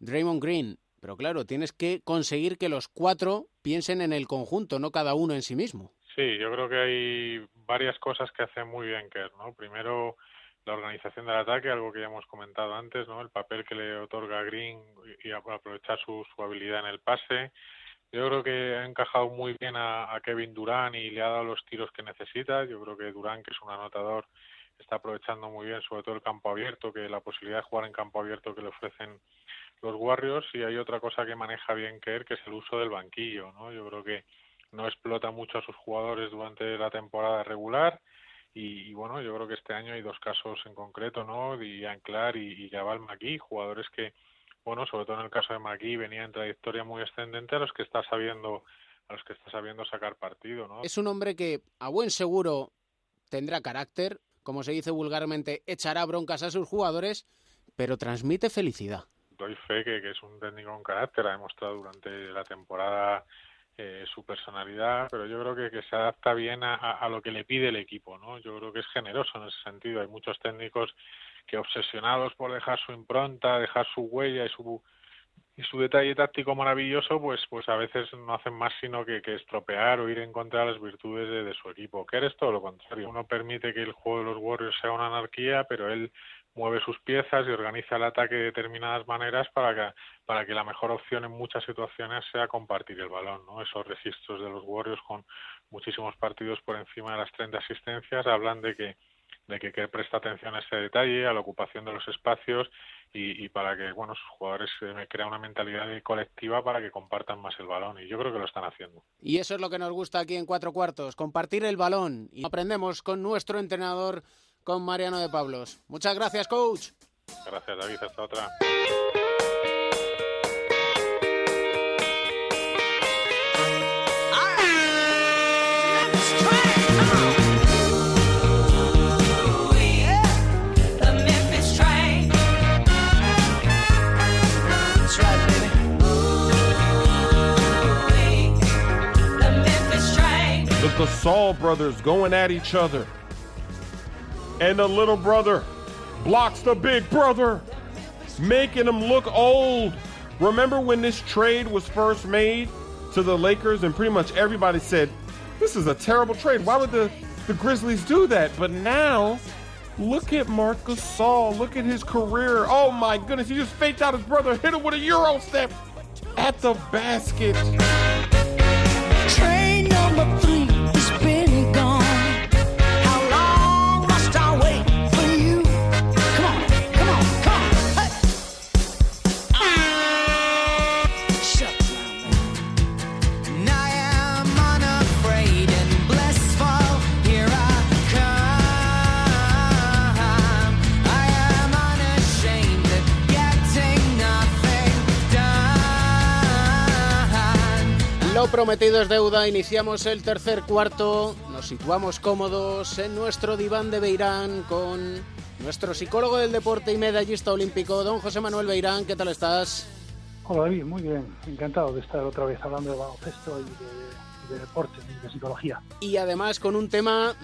S6: Draymond Green. Pero claro, tienes que conseguir que los cuatro piensen en el conjunto, no cada uno en sí mismo.
S16: Sí, yo creo que hay varias cosas que hace muy bien Kerr, ¿no? Primero, la organización del ataque, algo que ya hemos comentado antes, ¿no? El papel que le otorga Green y aprovechar su, su habilidad en el pase. Yo creo que ha encajado muy bien a, a, Kevin Durán y le ha dado los tiros que necesita. Yo creo que Durán, que es un anotador, está aprovechando muy bien, sobre todo el campo abierto, que la posibilidad de jugar en campo abierto que le ofrecen los Warriors. Y hay otra cosa que maneja bien Kerr, que es el uso del banquillo, ¿no? Yo creo que no explota mucho a sus jugadores durante la temporada regular y, bueno, yo creo que este año hay dos casos en concreto, ¿no? Ian Clark y, y Jabal McGee, jugadores que, bueno, sobre todo en el caso de McGee, venía en trayectoria muy ascendente a los que está sabiendo a los que está sabiendo sacar partido, ¿no?
S6: Es un hombre que a buen seguro tendrá carácter, como se dice vulgarmente, echará broncas a sus jugadores, pero transmite felicidad.
S16: Doy fe que, que es un técnico con carácter, ha demostrado durante la temporada eh, su personalidad, pero yo creo que, que se adapta bien a, a, lo que le pide el equipo, ¿no? Yo creo que es generoso en ese sentido. Hay muchos técnicos que obsesionados por dejar su impronta, dejar su huella y su y su detalle táctico maravilloso, pues pues a veces no hacen más sino que, que estropear o ir en contra de las virtudes de, de su equipo. Que eres todo lo contrario. Uno permite que el juego de los Warriors sea una anarquía, pero él mueve sus piezas y organiza el ataque de determinadas maneras para que, para que la mejor opción en muchas situaciones sea compartir el balón. ¿no? Esos registros de los Warriors con muchísimos partidos por encima de las 30 asistencias hablan de que de que, presta atención a ese detalle, a la ocupación de los espacios y, y para que bueno sus jugadores eh, crean una mentalidad colectiva para que compartan más el balón y yo creo que lo están haciendo.
S6: Y eso es lo que nos gusta aquí en Cuatro Cuartos, compartir el balón y aprendemos con nuestro entrenador con Mariano de Pablos. Muchas gracias, coach.
S16: Gracias, David. Hasta otra.
S17: The Gasol brothers going at each other. And the little brother blocks the big brother, making him look old. Remember when this trade was first made to the Lakers, and pretty much everybody said, This is a terrible trade. Why would the, the Grizzlies do that? But now, look at Marcus Gasol. Look at his career. Oh my goodness, he just faked out his brother, hit him with a Euro step at the basket.
S6: Prometido es deuda, iniciamos el tercer cuarto, nos situamos cómodos en nuestro diván de Beirán con nuestro psicólogo del deporte y medallista olímpico, don José Manuel Beirán, ¿qué tal estás?
S18: Hola David, muy bien, encantado de estar otra vez hablando de baloncesto y de, de deporte y de psicología.
S6: Y además con un tema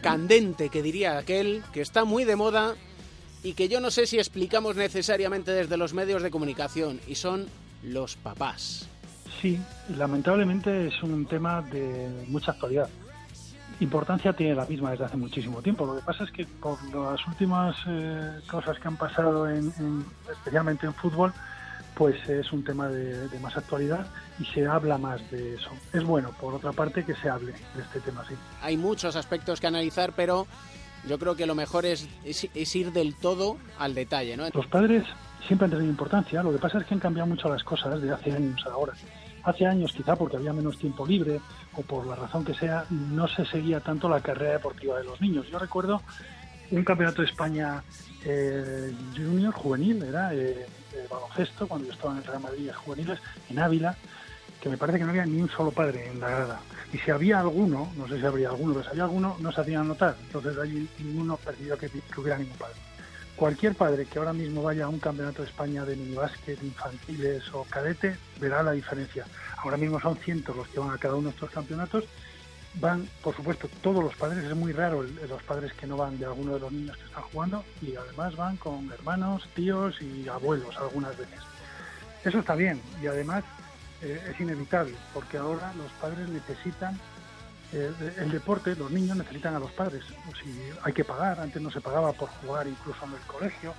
S6: candente, que diría aquel, que está muy de moda y que yo no sé si explicamos necesariamente desde los medios de comunicación, y son los papás.
S18: Sí, lamentablemente es un tema de mucha actualidad. Importancia tiene la misma desde hace muchísimo tiempo. Lo que pasa es que por las últimas eh, cosas que han pasado, en, en- especialmente en fútbol, pues es un tema de, de más actualidad y se habla más de eso. Es bueno, por otra parte, que se hable de este tema, sí.
S6: Hay muchos aspectos que analizar, pero yo creo que lo mejor es, es- es ir del todo al detalle, ¿no?
S18: Los padres siempre han tenido importancia, lo que pasa es que han cambiado mucho las cosas de hace años a ahora. Hace años, quizá porque había menos tiempo libre o por la razón que sea, no se seguía tanto la carrera deportiva de los niños. Yo recuerdo un campeonato de España eh, junior, juvenil, era eh, baloncesto, cuando yo estaba en el Real Madrid juveniles, en Ávila, que me parece que no había ni un solo padre en la grada. Y si había alguno, no sé si habría alguno, pero si había alguno, no se hacían notar. Entonces allí ninguno percibió que, que hubiera ningún padre. Cualquier padre que ahora mismo vaya a un campeonato de España de minibásquet, infantiles o cadete, verá la diferencia. Ahora mismo son cientos los que van a cada uno de estos campeonatos. Van, por supuesto, todos los padres, es muy raro los padres que no van de alguno de los niños que están jugando y además van con hermanos, tíos y abuelos algunas veces. Eso está bien y además eh, es inevitable porque ahora los padres necesitan el deporte, los niños necesitan a los padres. Si hay que pagar, antes no se pagaba por jugar incluso en el colegio,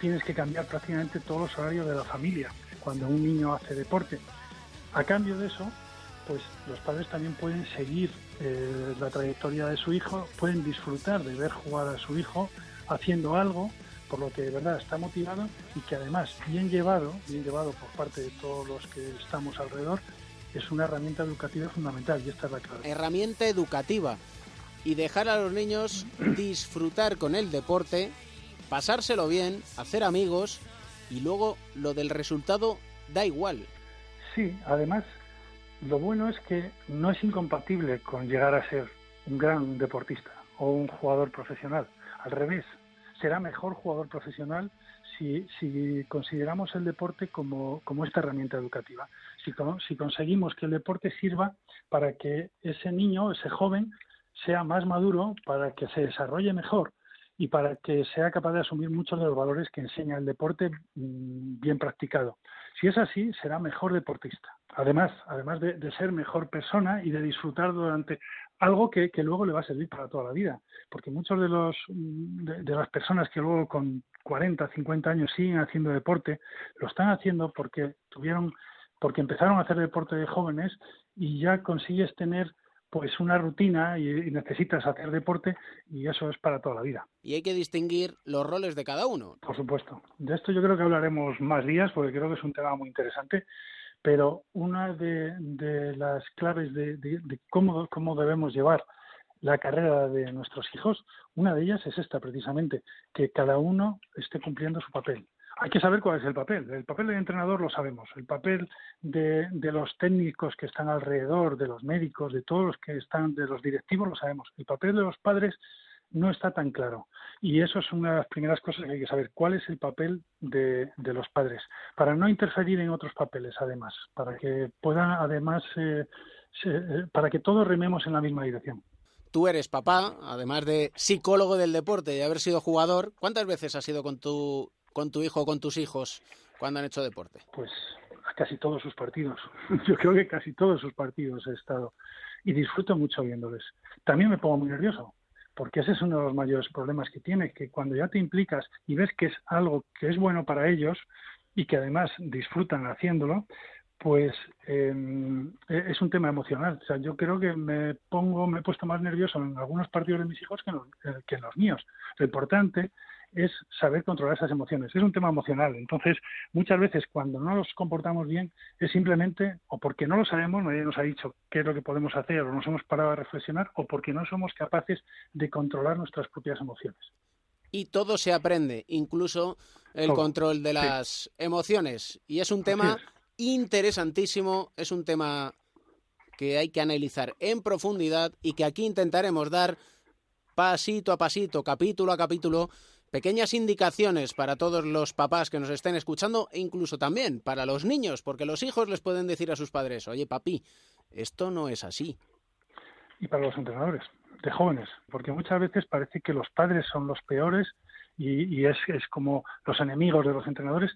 S18: tienes que cambiar prácticamente todos los horarios de la familia cuando un niño hace deporte. A cambio de eso, pues los padres también pueden seguir eh, la trayectoria de su hijo, pueden disfrutar de ver jugar a su hijo haciendo algo por lo que de verdad está motivado y que además bien llevado, bien llevado por parte de todos los que estamos alrededor, es una herramienta educativa fundamental y esta es la clave.
S6: Herramienta educativa y dejar a los niños disfrutar con el deporte, pasárselo bien, hacer amigos y luego lo del resultado da igual.
S18: Sí, además, lo bueno es que no es incompatible con llegar a ser un gran deportista o un jugador profesional. Al revés, será mejor jugador profesional si, si consideramos el deporte como, como esta herramienta educativa. Si, si conseguimos que el deporte sirva para que ese niño, ese joven, sea más maduro, para que se desarrolle mejor y para que sea capaz de asumir muchos de los valores que enseña el deporte mm, bien practicado. Si es así, será mejor deportista. Además, además de, de ser mejor persona y de disfrutar durante algo que, que luego le va a servir para toda la vida. Porque muchos de los mm, de, de las personas que luego con 40, 50 años siguen haciendo deporte, lo están haciendo porque tuvieron, porque empezaron a hacer deporte de jóvenes y ya consigues tener pues una rutina y, y necesitas hacer deporte y eso es para toda la vida.
S6: Y hay que distinguir los roles de cada uno.
S18: Por supuesto. De esto yo creo que hablaremos más días porque creo que es un tema muy interesante. Pero una de, de las claves de, de- de cómo, cómo debemos llevar la carrera de nuestros hijos, una de ellas es esta precisamente, que cada uno esté cumpliendo su papel. Hay que saber cuál es el papel. El papel del entrenador lo sabemos. El papel de, de los técnicos que están alrededor, de los médicos, de todos los que están, de los directivos, lo sabemos. El papel de los padres no está tan claro. Y eso es una de las primeras cosas que hay que saber. ¿Cuál es el papel de, los padres? Para no interferir en otros papeles, además. Para que puedan, además, eh, eh, para que todos rememos en la misma dirección.
S6: Tú eres papá, además de psicólogo del deporte y haber sido jugador. ¿Cuántas veces has ido con tu, con tu hijo o con tus hijos cuando han hecho deporte?
S18: Pues a casi todos sus partidos. Yo creo que casi todos sus partidos he estado y disfruto mucho viéndoles. También me pongo muy nervioso, porque ese es uno de los mayores problemas que tiene, que cuando ya te implicas y ves que es algo que es bueno para ellos y que además disfrutan haciéndolo, pues eh, es un tema emocional. O sea, yo creo que me pongo, me he puesto más nervioso en algunos partidos de mis hijos que en los, eh, que en los míos. Lo importante es saber controlar esas emociones. Es un tema emocional. Entonces, muchas veces cuando no nos comportamos bien es simplemente o porque no lo sabemos, nadie nos ha dicho qué es lo que podemos hacer o nos hemos parado a reflexionar o porque no somos capaces de controlar nuestras propias emociones.
S6: Y todo se aprende, incluso el
S18: Todo,
S6: control de
S18: sí.
S6: las emociones. Y es un tema interesantísimo, es un tema que hay que analizar en profundidad y que aquí intentaremos dar pasito a pasito, capítulo a capítulo, pequeñas indicaciones para todos los papás que nos estén escuchando e incluso también para los niños, porque los hijos les pueden decir a sus padres, oye papi, esto no es así.
S18: y para los entrenadores de jóvenes, porque muchas veces parece que los padres son los peores y, es, es como los enemigos de los entrenadores,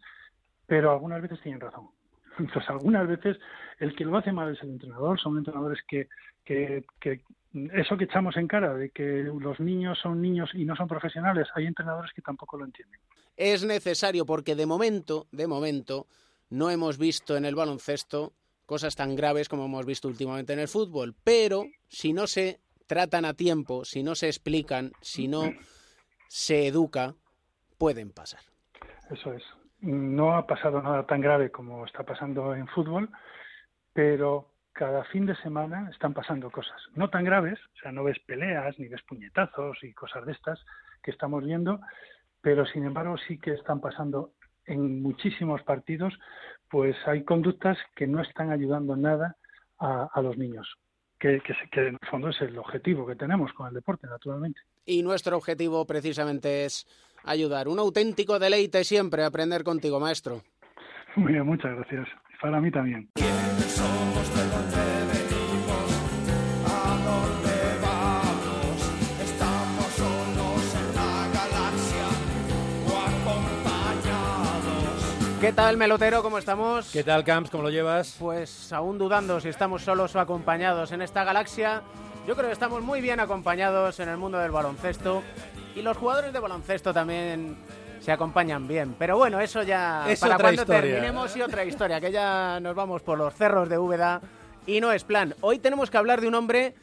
S18: pero algunas veces tienen razón. Entonces, algunas veces el que lo hace mal es el entrenador, son entrenadores que, que, que eso que echamos en cara de que los niños son niños y no son profesionales, hay entrenadores que tampoco lo entienden.
S6: Es necesario porque de momento, de momento, no hemos visto en el baloncesto cosas tan graves como hemos visto últimamente en el fútbol, pero si no se tratan a tiempo, si no se explican, si no se educa, pueden pasar.
S18: Eso es. No ha pasado nada tan grave como está pasando en fútbol, pero cada fin de semana están pasando cosas. No tan graves, o sea, no ves peleas ni ves puñetazos y cosas de estas que estamos viendo, pero sin embargo sí que están pasando en muchísimos partidos, pues hay conductas que no están ayudando nada a, a los niños, que, que en el fondo es el objetivo que tenemos con el deporte, naturalmente.
S6: Y nuestro objetivo precisamente es ayudar. Un auténtico deleite siempre aprender contigo, maestro.
S18: Muy bien, muchas gracias. Para mí también.
S12: Somos de donde venimos, a dónde vamos. Estamos solos en la galaxia o acompañados.
S6: ¿Qué tal, Melotero? ¿Cómo estamos?
S19: ¿Qué tal, Camps? ¿Cómo lo llevas?
S6: Pues aún dudando si estamos solos o acompañados en esta galaxia. Yo creo que estamos muy bien acompañados en el mundo del baloncesto. Y los jugadores de baloncesto también se acompañan bien. Pero bueno, eso ya
S19: Es
S6: para cuando
S19: historia.
S6: terminemos y otra historia, que ya nos vamos por los cerros de Úbeda y no es plan. Hoy tenemos que hablar de un hombre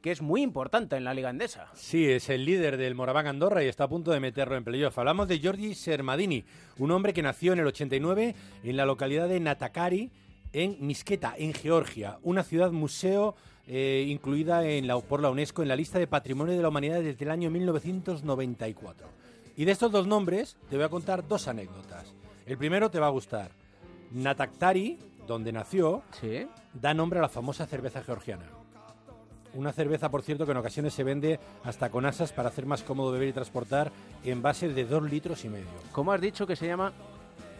S6: que es muy importante en la Liga Endesa.
S19: Sí, es el líder del Moraván Andorra y está a punto de meterlo en playoff. Hablamos de Giorgi Sermadini, un hombre que nació en el 89 en la localidad de Natakari, en Misketa, en Georgia, una ciudad museo eh, incluida en la, por la UNESCO en la lista de Patrimonio de la Humanidad desde el año 1994. Y de estos dos nombres te voy a contar dos anécdotas. El primero te va a gustar. Nataktari, donde nació, da nombre a la famosa cerveza georgiana. Una cerveza, por cierto, que en ocasiones se vende hasta con asas para hacer más cómodo beber y transportar en base de dos litros y medio.
S6: ¿Cómo has dicho que se llama?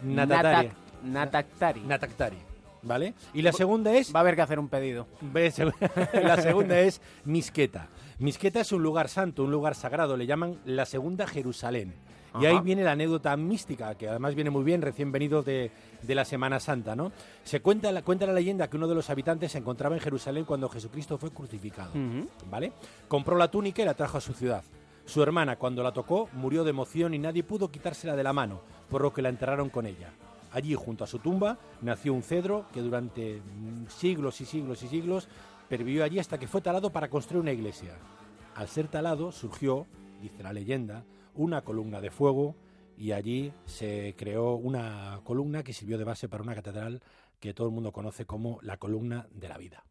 S19: Natatari.
S6: Natak- Nataktari.
S19: Nataktari. ¿Vale? Y la segunda es...
S6: Va a haber que hacer un pedido.
S19: la segunda es Misqueta. Misqueta es un lugar santo, un lugar sagrado, le llaman la segunda Jerusalén. Y
S6: Ajá.
S19: ahí viene la anécdota mística, que además viene muy bien, recién venido de, de la Semana Santa, ¿no? Se cuenta la, cuenta la leyenda que uno de los habitantes se encontraba en Jerusalén cuando Jesucristo fue crucificado. ¿vale? Compró la túnica y la trajo a su ciudad. Su hermana, cuando la tocó, murió de emoción y nadie pudo quitársela de la mano, por lo que la enterraron con ella. Allí, junto a su tumba, nació un cedro que durante siglos y siglos y siglos pervivió allí hasta que fue talado para construir una iglesia. Al ser talado, surgió, dice la leyenda, una columna de fuego y allí se creó una columna que sirvió de base para una catedral que todo el mundo conoce como la columna de la vida.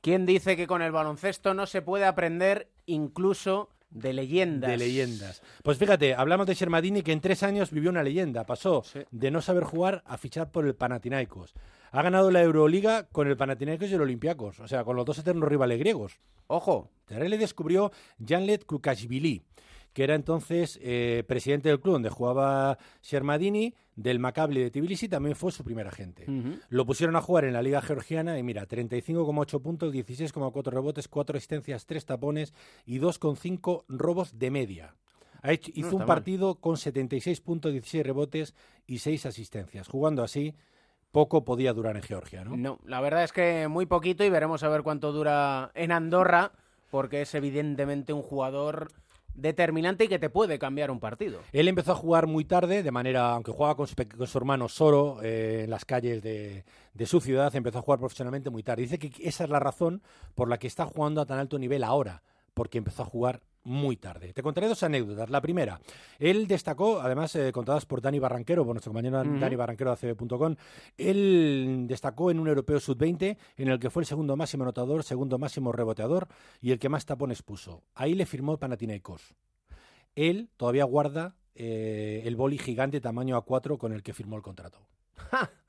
S6: ¿Quién dice que con el baloncesto no se puede aprender incluso de leyendas?
S19: De leyendas. Pues fíjate, hablamos de Shermadini que en tres años vivió una leyenda. Pasó de no saber jugar a fichar por el Panathinaikos. Ha ganado la Euroliga con el Panathinaikos y el Olympiacos, o sea, con los dos eternos rivales griegos.
S6: Ojo.
S19: Ahí le descubrió Janlet Kukashvili, que era entonces eh, presidente del club donde jugaba Shermadini, del Maccabi de Tbilisi, también fue su primer agente. Lo pusieron a jugar en la Liga Georgiana y mira, 35,8 puntos, 16,4 rebotes, 4 asistencias, 3 tapones y 2,5 robos de media. Ha hecho- hizo un
S6: mal.
S19: partido con 76 puntos, 16 rebotes y 6 asistencias. Jugando así, poco podía durar en Georgia, ¿no?
S6: No, la verdad es que muy poquito y veremos a ver cuánto dura en Andorra, porque es evidentemente un jugador determinante y que te puede cambiar un partido.
S19: Él empezó a jugar muy tarde, de manera, aunque jugaba con su, con su hermano Soro eh, en las calles de, de su ciudad, empezó a jugar profesionalmente muy tarde. Dice que esa es la razón por la que está jugando a tan alto nivel ahora, porque empezó a jugar muy tarde. Te contaré dos anécdotas. La primera, él destacó, además eh, contadas por Dani Barranquero, por nuestro compañero. Dani Barranquero de ACB.com, él destacó en un europeo sub-20 en el que fue el segundo máximo anotador, segundo máximo reboteador y el que más tapones puso. Ahí le firmó Panathinaikos. Él todavía guarda eh, el boli gigante tamaño A4 con el que firmó el contrato.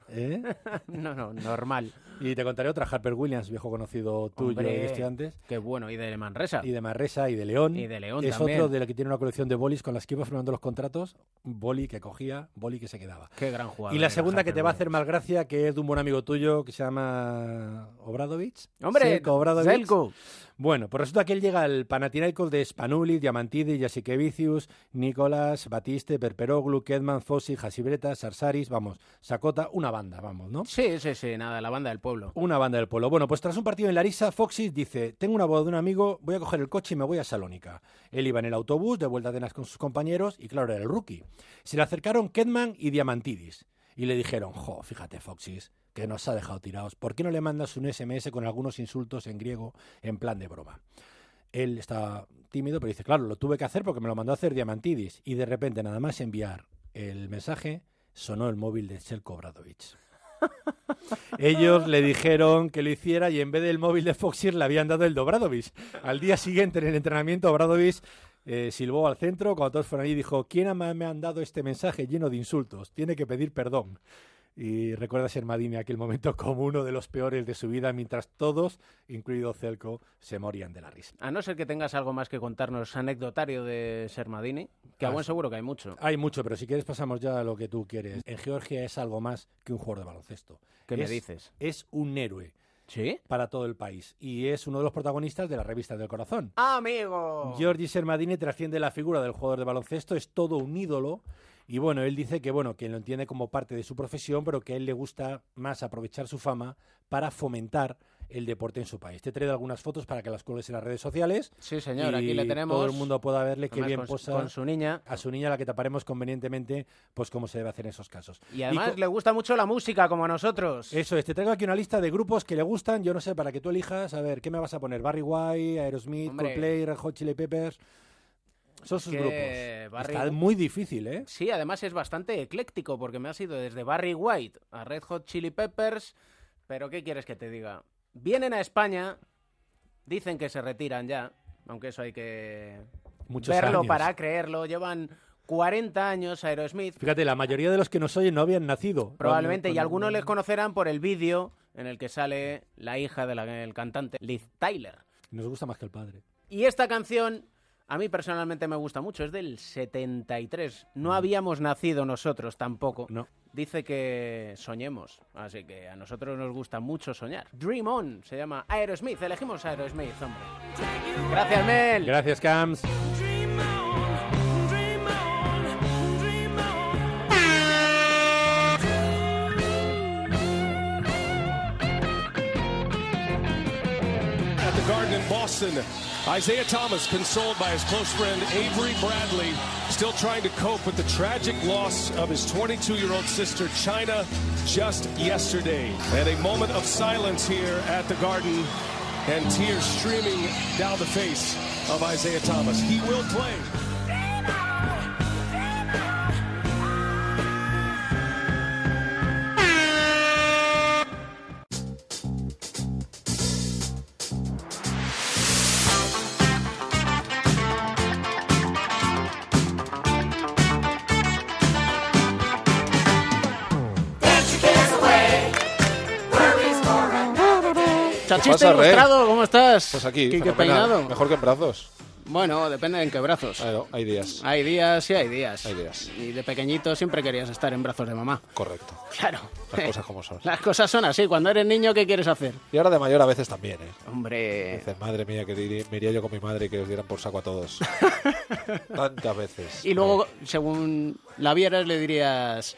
S19: ¿Eh?
S6: no, no, normal.
S19: Y te contaré otra, Harper Williams, viejo conocido tuyo
S6: Hombre,
S19: y de estudiantes.
S6: Qué bueno, y de Manresa.
S19: Y de Manresa y de León.
S6: Y de León
S19: Es
S6: también.
S19: otro de la que tiene una colección de bolis con las que iba firmando los contratos. Boli que cogía, boli que se quedaba.
S6: Qué gran jugador.
S19: Y la segunda que te va a hacer más gracia, que es de un buen amigo tuyo que se llama Obradovich.
S6: Hombre,
S19: Zelko Obradovic.
S6: Zelko.
S19: Bueno, pues resulta que él llega al Panathinaikos de Spanuli, Diamantidis, Jasikevicius, Nicolás, Batiste, Perperoglu, Kedman, Fossi, Hasibreta, Sarsaris, vamos, Sakota, una banda, vamos, ¿no?
S6: Sí, sí, sí, nada, la banda del pueblo.
S19: Una banda del pueblo. Bueno, pues tras un partido en Larissa, Foxy dice, tengo una boda de un amigo, voy a coger el coche y me voy a Salónica. Él iba en el autobús, de vuelta a Atenas con sus compañeros, y claro, era el rookie. Se le acercaron Kedman y Diamantidis. Y le dijeron, jo, fíjate, Foxys, que nos ha dejado tirados. ¿Por qué no le mandas un SMS con algunos insultos en griego en plan de broma? Él está tímido, pero dice, claro, lo tuve que hacer porque me lo mandó a hacer Diamantidis. Y de repente, nada más enviar el mensaje, sonó el móvil de Selko Obradovic. Ellos le dijeron que lo hiciera y en vez del móvil de Foxir le habían dado el de. Al día siguiente en el entrenamiento, Obradovic eh, silbó al centro. Cuando todos fueron allí, dijo: ¿Quién me han dado este mensaje lleno de insultos? Tiene que pedir perdón. y recuerda Sermadini aquel momento como uno de los peores de su vida, mientras todos, incluido Celco, se morían de la risa.
S6: A no ser que tengas algo más que contarnos anecdotario de Sermadini, que a
S19: Ah,
S6: buen seguro que hay mucho.
S19: Hay mucho, pero si quieres pasamos ya a lo que tú quieres. En Georgia es algo más que un jugador de baloncesto.
S6: ¿Qué me
S19: Es-
S6: dices?
S19: Es un héroe.
S6: ¿Sí?
S19: Para todo el país. Y es uno de los protagonistas de la revista del corazón.
S6: ¡Amigo!
S19: Giorgi Sermadini trasciende la figura del jugador de baloncesto, es todo un ídolo. Y bueno, él dice que bueno, que lo entiende como parte de su profesión, pero que a él le gusta más aprovechar su fama para fomentar el deporte en su país. Te he traído algunas fotos para que las cuelgues en las redes sociales.
S6: Sí, señor,
S19: y
S6: aquí le tenemos.
S19: Todo el mundo pueda verle qué bien
S6: con
S19: posa.
S6: con su niña.
S19: A su niña, la que taparemos convenientemente, pues cómo se debe hacer en esos casos.
S6: Y además le gusta mucho la música, como a nosotros.
S19: eso es, te traigo aquí una lista de grupos que le gustan, yo no sé, para que tú elijas, a ver, ¿qué me vas a poner? Barry White, Aerosmith,
S6: Hombre.
S19: Coldplay, Red Hot Chili Peppers. Son sus grupos.
S6: Barry-
S19: Está muy difícil, ¿eh?
S6: Sí, además es bastante ecléctico porque me ha sido desde Barry White a Red Hot Chili Peppers. Pero ¿qué quieres que te diga? Vienen a España, dicen que se retiran ya, aunque eso hay que
S19: Muchos
S6: verlo
S19: años.
S6: para creerlo. Llevan 40 años Aerosmith.
S19: Fíjate, la mayoría de los que nos oyen no habían nacido.
S6: Probablemente, y algunos les conocerán por el vídeo en el que sale la hija del cantante, Liz Tyler.
S19: Nos gusta más que el padre.
S6: Y esta canción a mí personalmente me gusta mucho, es del 73. No habíamos nacido nosotros tampoco.
S19: No.
S6: Dice que soñemos, así que a nosotros nos gusta mucho soñar. Dream On se llama Aerosmith, elegimos Aerosmith, hombre. Gracias, Mel.
S19: Gracias, Cams.
S20: Boston, Isaiah Thomas, consoled by his close friend Avery Bradley, still trying to cope with the tragic loss of his 22 year old sister, China, just yesterday. And a moment of silence here at the Garden, and tears streaming down the face of Isaiah Thomas. He will play.
S6: Ilustrado, ¿cómo estás?
S21: Pues aquí,
S6: Quique. Peinado.
S21: Mejor que en brazos.
S6: Bueno, depende en qué brazos.
S21: Claro, hay días.
S6: Hay días y hay días.
S21: Hay días.
S6: Y de pequeñito siempre querías estar en brazos de mamá.
S21: Correcto.
S6: Claro.
S21: Las cosas como son.
S6: Las cosas son así. Cuando eres niño, ¿qué quieres hacer?
S21: Y ahora de mayor a veces también, ¿eh?
S6: Hombre.
S21: Dices, madre mía, que diría- me iría yo con mi madre y que os dieran por saco a todos. Tantas veces.
S6: Y luego, según la vieras, le dirías,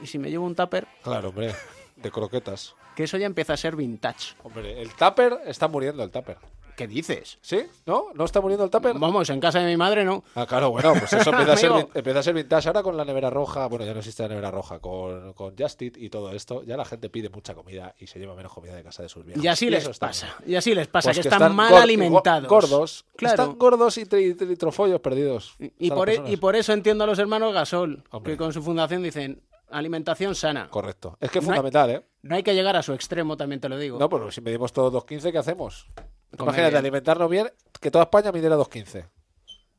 S6: ¿y si me llevo un tupper?
S21: Claro, hombre. De croquetas.
S6: Que eso ya empieza a ser vintage.
S21: Hombre, el tupper está muriendo, el tupper.
S6: ¿Qué dices?
S21: ¿Sí? ¿No? ¿No está muriendo el tupper?
S6: Vamos, en casa de mi madre no.
S21: Ah, claro, bueno, pues eso empieza a, ser,
S6: Amigo.
S21: vin- empieza a ser vintage. Ahora con la nevera roja, bueno, ya no existe la nevera roja, con, con Just Eat y todo esto, ya la gente pide mucha comida y se lleva menos comida de casa de sus viejos.
S6: Y así les pasa.
S21: bien.
S6: Y así les pasa,
S21: Pues
S6: que, están, mal
S21: gor-
S6: alimentados.
S21: Gordos.
S6: Claro.
S21: Están gordos y, tri- trofollos perdidos.
S6: Y por, e- y por eso entiendo a los hermanos Gasol,
S21: Hombre.
S6: que con su fundación dicen alimentación sana.
S21: Correcto. Es que es
S6: No hay-
S21: fundamental, ¿eh?
S6: No hay que llegar a su extremo, también te lo digo.
S21: No, pero si medimos todos 2.15, ¿qué hacemos?
S6: Comer
S21: Imagínate,
S6: bien.
S21: alimentarnos bien, que toda España midiera 2.15.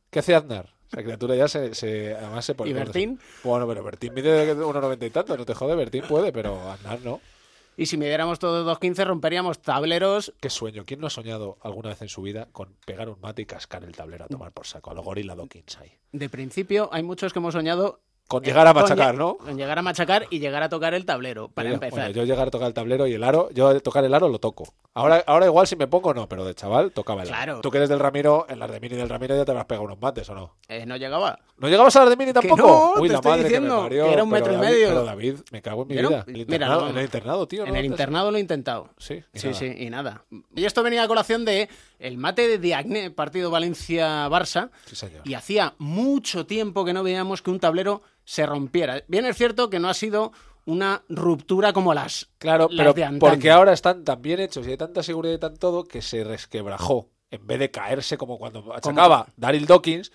S21: ¿Qué hace Aznar? Esa criatura ya se, se- además se pone...
S6: ¿Y Bertín?
S21: Bueno, pero Bertín mide 1,90 y tanto, no te jode, Bertín puede, pero Aznar no.
S6: Y si midiéramos todos 2.15 romperíamos tableros.
S21: Qué sueño. ¿Quién no ha soñado alguna vez en su vida con pegar un mate y cascar el tablero a tomar por saco? A lo gorila Dawkins ahí.
S6: De principio, hay muchos que hemos soñado...
S21: Con llegar a
S6: con
S21: machacar,
S6: lle-
S21: ¿no?
S6: Con llegar a machacar y llegar a tocar el tablero, para
S21: Yo-
S6: empezar.
S21: bueno, yo llegar a tocar el tablero y el aro, yo tocar el aro lo toco. Ahora, ahora igual si me pongo no, pero de chaval tocaba el aro.
S6: Claro.
S21: Tú que eres del Ramiro, en las de Mini del Ramiro ya te habrás pegado unos mates, ¿o no?
S6: Eh, no llegaba.
S21: ¿No llegabas a las de Mini tampoco?
S6: no,
S21: Uy,
S6: te
S21: la
S6: estoy
S21: madre que
S6: diciendo,
S21: me parió.
S6: que era un
S21: Pero
S6: metro y
S21: David-
S6: medio.
S21: Pero David, me cago en mi
S6: Pero,
S21: vida. El
S6: mira,
S21: internado,
S6: no.
S21: en el internado, tío. ¿no?
S6: En el
S21: ¿Dónde
S6: internado lo he intentado.
S21: Sí, y
S6: sí,
S21: nada.
S6: sí, y nada. Y esto venía a colación de el mate de Diagne, partido Valencia-Barça.
S21: Sí, señor.
S6: Y hacía mucho tiempo que no veíamos que un tablero se rompiera. Bien es cierto que no ha sido una ruptura como las,
S21: Claro,
S6: las
S21: pero
S6: de antaño.
S21: porque ahora están tan bien hechos y hay tanta seguridad y tan todo que se resquebrajó. En vez de caerse como cuando achacaba Daryl Dawkins,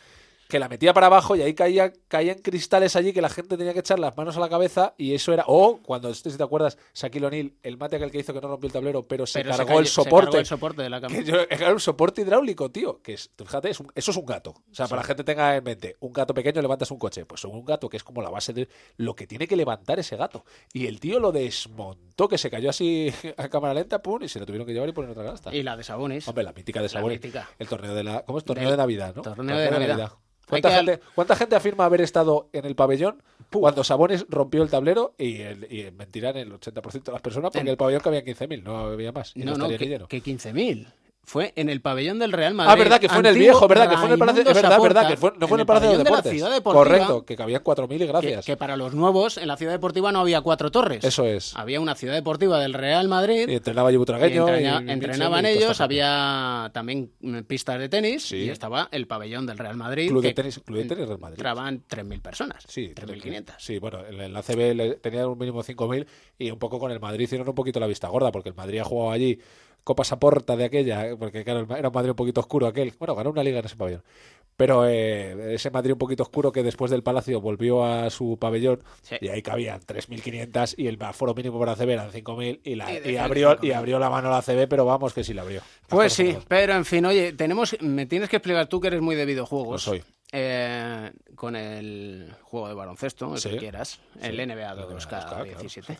S21: que la metía para abajo y ahí caía, caían cristales allí que la gente tenía que echar las manos a la cabeza y eso era. O cuando, no sé si te acuerdas, Shaquille O'Neal, el mate aquel que hizo que no rompió el tablero, pero se
S6: Pero se
S21: cargó
S6: cayó-
S21: el
S6: se
S21: soporte.
S6: cargó el soporte de la cama.
S21: Que yo- era un soporte hidráulico, tío. Que es, fíjate, es un- eso es un gato. O sea,
S6: Sí.
S21: para la gente tenga en mente, un gato pequeño levantas un coche. Pues un gato que es como la base de lo que tiene que levantar ese gato. Y el tío lo desmontó, que se cayó así a cámara lenta, pum, y se lo tuvieron que llevar y poner otra gasta.
S6: Y la de Sabonis.
S21: Hombre, la mítica de
S6: La
S21: Sabonis.
S6: mítica.
S21: El torneo de la. ¿Cómo es? Torneo
S6: Del-
S21: de Navidad, ¿no?
S6: torneo de Navidad.
S21: ¿Cuánta,
S6: que
S21: gente, cuánta gente afirma haber estado en el pabellón cuando Sabonis rompió el tablero y, el, y mentirán el 80% de las personas porque
S6: En-
S21: el pabellón cabía 15.000, no había más. y
S6: No, no,
S21: estaría ni
S6: que, que 15.000. Fue en el pabellón del Real Madrid.
S21: Ah, verdad, que fue en el viejo, verdad, que fue en el Palacio. Es verdad, verdad, que fue, no fue en el Palacio de
S6: de la
S21: Deportes.
S6: Ciudad Deportiva,
S21: Correcto, que cabían 4.000 y gracias.
S6: que para los nuevos, en la ciudad deportiva no había cuatro torres.
S21: Eso es.
S6: Había una ciudad deportiva del Real Madrid.
S21: Y entrenaba Butragueño.
S6: y entrena-
S21: y- y
S6: entrenaban
S21: y
S6: ellos, había también mm, pistas de tenis
S21: Sí.
S6: y estaba el pabellón del Real Madrid.
S21: Club de tenis, Club de tenis Real Madrid.
S6: Entraban 3.000 personas.
S21: Sí,
S6: 3.500.
S21: Sí, bueno, en el ACB le- tenía un mínimo 5.000 y un poco con el Madrid hicieron un poquito la vista gorda porque el Madrid ha jugado allí Copa Saporta de aquella, eh, porque claro, era un Madrid un poquito oscuro aquel. Bueno, ganó una liga en ese pabellón. Pero eh, ese Madrid un poquito oscuro que después del Palacio volvió a su pabellón y ahí cabían 3.500 y el aforo mínimo para ACB eran 5.000 y, la,
S6: Y
S21: abrió, y
S6: 5.000.
S21: abrió la mano la ACB, pero vamos que sí la abrió.
S6: Pues sí, pero en fin, oye, tenemos, me tienes que explicar tú que eres muy de videojuegos.
S21: Lo soy.
S6: Eh, con el juego de baloncesto, el
S21: Sí.
S6: que quieras, el
S21: Sí.
S6: NBA
S21: El NBA
S6: 2K,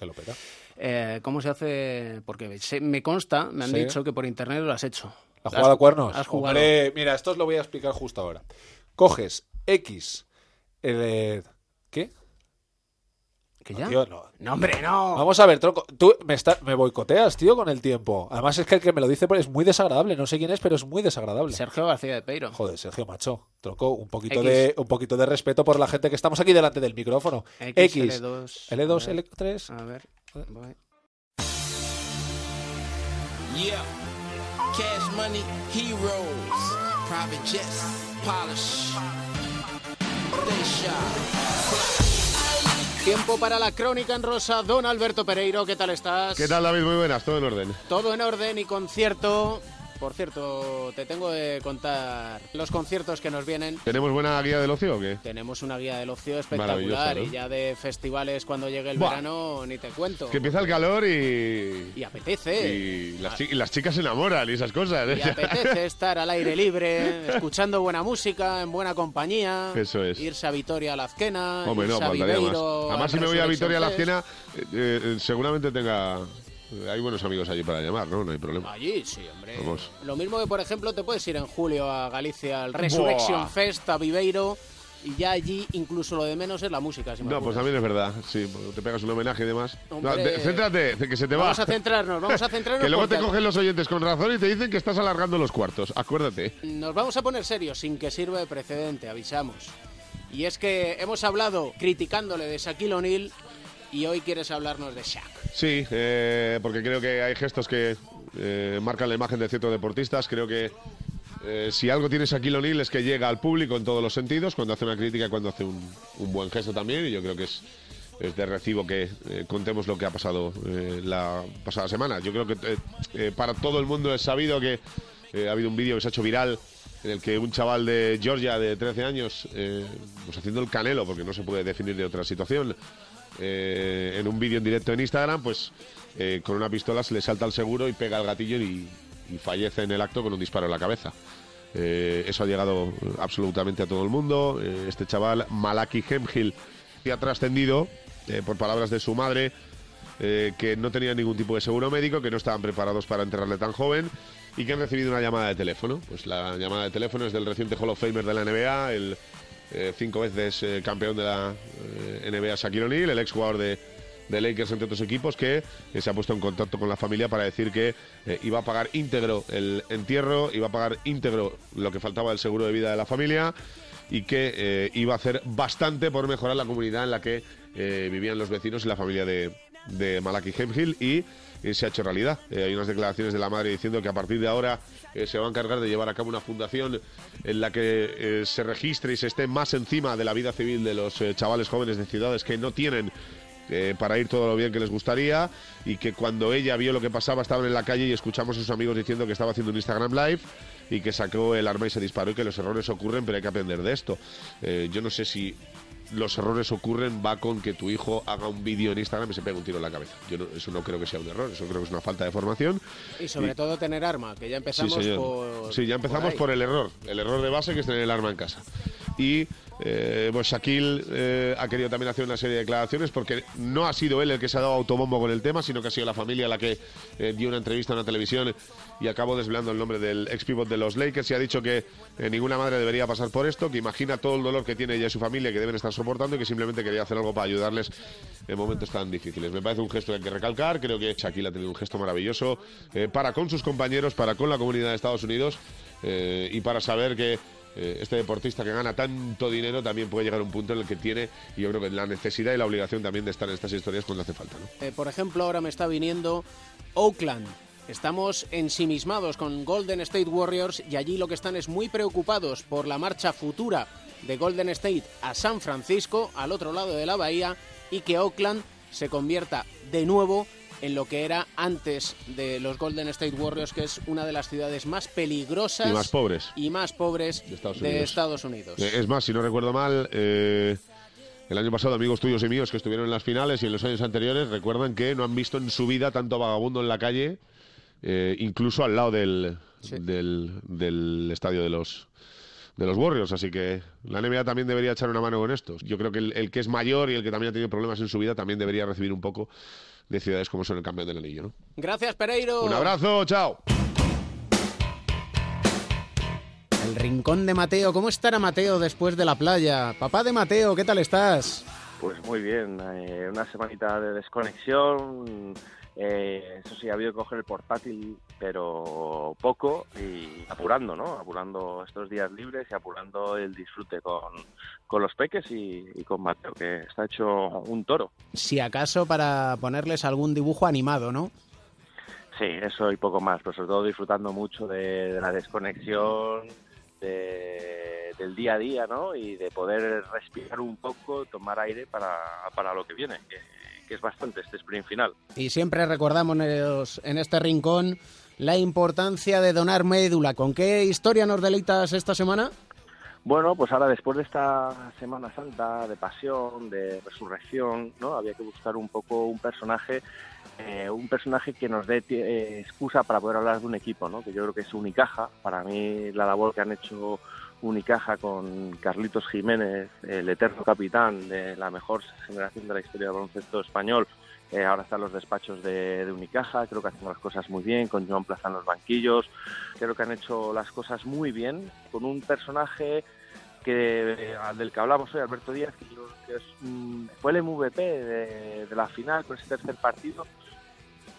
S21: claro,
S6: 17.
S21: que lo peta.
S6: Eh, ¿Cómo se hace? Porque se- me consta, me han
S21: Sí.
S6: dicho que por internet lo has hecho.
S21: ¿La
S6: Has-
S21: jugada a cuernos?
S6: Has jugado.
S21: Hombre, mira, esto os lo voy a explicar justo ahora. Coges X. eh, ¿Qué?
S6: ¿Que
S21: No,
S6: ya?
S21: tío, no.
S6: No, hombre, no.
S21: Vamos a ver, tronco. Tú me, está- me boicoteas, tío, con el tiempo. Además, es que el que me lo dice es muy desagradable. No sé quién es, pero es muy desagradable.
S6: Sergio García de Peiro.
S21: Joder, Sergio Macho. Tronco, un poquito,
S6: X.
S21: de, un poquito de respeto por la gente que estamos aquí delante del micrófono.
S6: X,
S21: X.
S6: L2,
S21: L2,
S6: a ver.
S21: L3.
S6: A ver. Voy.
S22: Yeah. Cash money, heroes. Private jets, polish. Stay shy.
S6: Tiempo para la crónica en rosa. Don Alberto Pereiro, ¿qué tal estás?
S23: ¿Qué tal, David? Muy buenas, todo en orden.
S6: Todo en orden y concierto. Por cierto, te tengo que contar los conciertos que nos vienen.
S23: ¿Tenemos buena guía del ocio o qué?
S6: Tenemos una guía del ocio espectacular y ya de festivales cuando llegue el
S23: Buah.
S6: verano ni te cuento.
S23: Que empieza el calor y...
S6: Y apetece.
S23: Y las, chi- y las chicas se enamoran y esas cosas. ¿eh?
S6: Y apetece estar al aire libre, escuchando buena música, en buena compañía.
S23: Eso es.
S6: Irse a Vitoria a la Azquena.
S23: Hombre, no,
S6: a
S23: faltaría más.
S6: Viveiro,
S23: Además,
S6: al
S23: si me voy a
S6: Resurrection
S23: Vitoria a la
S6: Fest.
S23: Azquena, eh, eh, seguramente tenga... Hay buenos amigos allí para llamar, ¿no? No hay problema.
S6: Allí, sí, hombre.
S23: Vamos.
S6: Lo mismo que, por ejemplo, te puedes ir en julio a Galicia al Resurrection
S23: Buah.
S6: Fest, a Viveiro, y ya allí incluso lo de menos es la música. si me
S23: No, pues también es verdad. Sí, te pegas un homenaje y demás. No,
S6: Hombre.
S23: de- céntrate, que se te va.
S6: Vamos a centrarnos, vamos a centrarnos.
S23: Que luego te cogen los oyentes con razón y te dicen que estás alargando los cuartos. Acuérdate.
S6: Nos vamos a poner serios sin que sirva de precedente, avisamos. Y es que hemos hablado criticándole de Shaquille O'Neal y hoy quieres hablarnos de Shaq.
S23: Sí, eh, porque creo que hay gestos que eh, marcan la imagen de ciertos deportistas. Creo que eh, si algo tiene Shaquille O'Neal es que llega al público en todos los sentidos, cuando hace una crítica cuando hace un, buen gesto también. Y yo creo que es, de recibo que contemos lo que ha pasado la pasada semana. Yo creo que para todo el mundo es sabido que ha habido un vídeo que se ha hecho viral en el que un chaval de Georgia de 13 años, pues haciendo el canelo, porque no se puede definir de otra situación, eh, en un vídeo en directo en Instagram, pues eh, con una pistola se le salta el seguro y pega el gatillo y, fallece en el acto con un disparo en la cabeza. Eh, eso ha llegado absolutamente a todo el mundo. Este chaval, Malaki Hemhill, que ha trascendido, por palabras de su madre, que no tenía ningún tipo de seguro médico, que no estaban preparados para enterrarle tan joven y que han recibido una llamada de teléfono. Pues la llamada de teléfono es del reciente Hall of Famer de la NBA, el eh, cinco veces eh, campeón de la eh, NBA Shaquille O'Neal, el ex jugador de, de Lakers entre otros equipos, que se ha puesto en contacto con la familia para decir que iba a pagar íntegro el entierro, iba a pagar íntegro lo que faltaba del seguro de vida de la familia y que iba a hacer bastante por mejorar la comunidad en la que vivían los vecinos y la familia de, de Malaki Hemhill y se ha hecho realidad. Eh, hay unas declaraciones de la madre diciendo que a partir de ahora eh, se va a encargar de llevar a cabo una fundación en la que eh, se registre y se esté más encima de la vida civil de los chavales jóvenes de ciudades que no tienen para ir todo lo bien que les gustaría y que cuando ella vio lo que pasaba estaban en la calle y escuchamos a sus amigos diciendo que estaba haciendo un Instagram Live y que sacó el arma y se disparó y que los errores ocurren pero hay que aprender de esto. Yo no sé si los errores ocurren va con que tu hijo haga un vídeo en Instagram y se pegue un tiro en la cabeza. Yo no- eso no creo que sea un error, eso creo que es una falta de formación.
S6: Y sobre
S23: Y-
S6: todo tener arma, que ya empezamos
S23: sí,
S6: por.
S23: Sí, ya empezamos
S6: ahí.
S23: por, el error. El error de base que es tener el arma en casa. Y eh, pues Shaquille eh, ha querido también hacer una serie de declaraciones porque no ha sido él el que se ha dado autobombo con el tema, sino que ha sido la familia la que eh, dio una entrevista en la televisión y acabó desvelando el nombre del ex pivot de los Lakers y ha dicho que eh, ninguna madre debería pasar por esto, que imagina todo el dolor que tiene ella y su familia que deben estar soportando y que simplemente quería hacer algo para ayudarles en momentos tan difíciles. Me parece un gesto que hay que recalcar, creo que Shaquille ha tenido un gesto maravilloso para con sus compañeros, para con la comunidad de Estados Unidos y para saber que eh, este deportista que gana tanto dinero también puede llegar a un punto en el que tiene, yo creo que la necesidad y la obligación también de estar en estas historias cuando hace falta. ¿no?
S6: Eh, por ejemplo, ahora me está viniendo Oakland. Estamos ensimismados con Golden State Warriors y allí lo que están es muy preocupados por la marcha futura de Golden State a San Francisco, al otro lado de la bahía, y que Oakland se convierta de nuevo en lo que era antes de los Golden State Warriors, que es una de las ciudades más peligrosas
S23: Y más pobres.
S6: y más pobres de
S23: Estados. Unidos. Eh, Es más, si no recuerdo mal, eh, el año pasado amigos tuyos y míos que estuvieron en las finales y en los años anteriores recuerdan que no han visto en su vida tanto vagabundo en la calle, eh, incluso al lado del, del, del estadio de los de los Warriors, así que la NBA también debería echar una mano con estos. Yo creo que el, el que es mayor y el que también ha tenido problemas en su vida también debería recibir un poco de ciudades como son el campeón del anillo, ¿no?
S6: Gracias, Pereiro.
S23: Un abrazo, chao.
S6: El rincón de Mateo. ¿Cómo estará Mateo después de la playa? Papá de Mateo, ¿qué tal estás?
S24: Pues muy bien, eh, una semanita de desconexión. eh, eso sí, ha habido que coger el portátil, pero poco y apurando, ¿no? Apurando estos días libres y apurando el disfrute con, con los peques y, y con Mateo, que está hecho un toro.
S6: Si acaso para ponerles algún dibujo animado, ¿no?
S24: Sí, eso y poco más, pero sobre todo disfrutando mucho de, de la desconexión, de- del día a día, ¿no? Y de poder respirar un poco, tomar aire para, para lo que viene, que, que es bastante este sprint final.
S6: Y siempre recordamos en este rincón la importancia de donar médula. ¿Con qué historia nos deleitas esta semana?
S24: Bueno, pues ahora después de esta Semana Santa de pasión, de resurrección, ¿no? Había que buscar un poco un personaje, eh, un personaje que nos dé eh, excusa para poder hablar de un equipo, ¿no? Que yo creo que es Unicaja. Para mí la labor que han hecho Unicaja con Carlitos Jiménez, el eterno capitán de la mejor generación de la historia del baloncesto español, eh, ahora están los despachos de, Unicaja, creo que hacen las cosas muy bien, con Joan Plaza en los banquillos, creo que han hecho las cosas muy bien, con un personaje que eh, del que hablamos hoy, Alberto Díaz, que, es, mm, fue el MVP de, la final con ese tercer partido,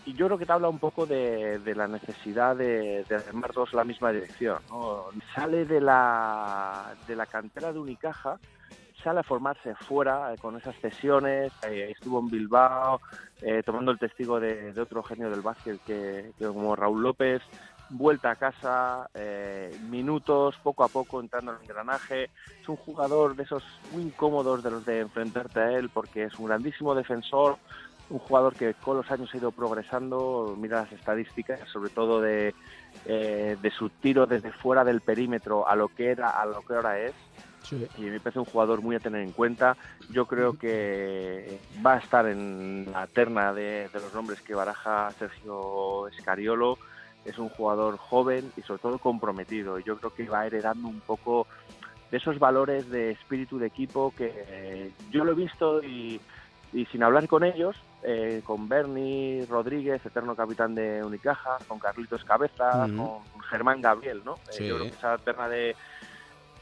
S24: y yo creo que te habla un poco de, la necesidad de, de remar todos la misma dirección. Sale de la, de la cantera de Unicaja, sale a formarse fuera eh, con esas cesiones, eh, estuvo en Bilbao eh, tomando el testigo de, otro genio del básquet que, que como Raúl López, vuelta a casa, eh, minutos, poco a poco entrando en el engranaje. Es un jugador de esos muy incómodos de los de enfrentarte a él porque es un grandísimo defensor, un jugador que con los años ha ido progresando, mira las estadísticas, sobre todo de, eh, de su tiro desde fuera del perímetro a lo que era, a lo que ahora es. Y me parece un jugador muy a tener en cuenta. Yo creo que va a estar en la terna de, de los nombres que baraja Sergio Escariolo. Es un jugador joven y sobre todo comprometido. Yo creo que va heredando un poco de esos valores de espíritu de equipo que eh, yo lo he visto y, y sin hablar con ellos, eh, con Bernie Rodríguez, eterno capitán de Unicaja, con Carlitos Cabeza,
S25: Ujú.
S24: con Germán Gabriel, ¿no? Eh,
S25: Sí.
S24: yo creo que esa terna de,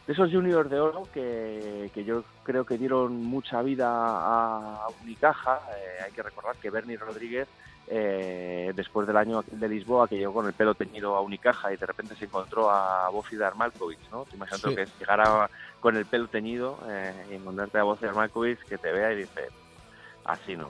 S24: de esos juniors de oro que, que yo creo que dieron mucha vida a Unicaja. Eh, hay que recordar que Bernie Rodríguez, eh, después del año de Lisboa, que llegó con el pelo teñido a Unicaja y de repente se encontró a Bofidar Malkovich, ¿no? Te imaginas
S25: Sí.
S24: que es llegar a- con el pelo teñido eh, y encontrarte a Bofidar Malkovich que te vea y dice, así no,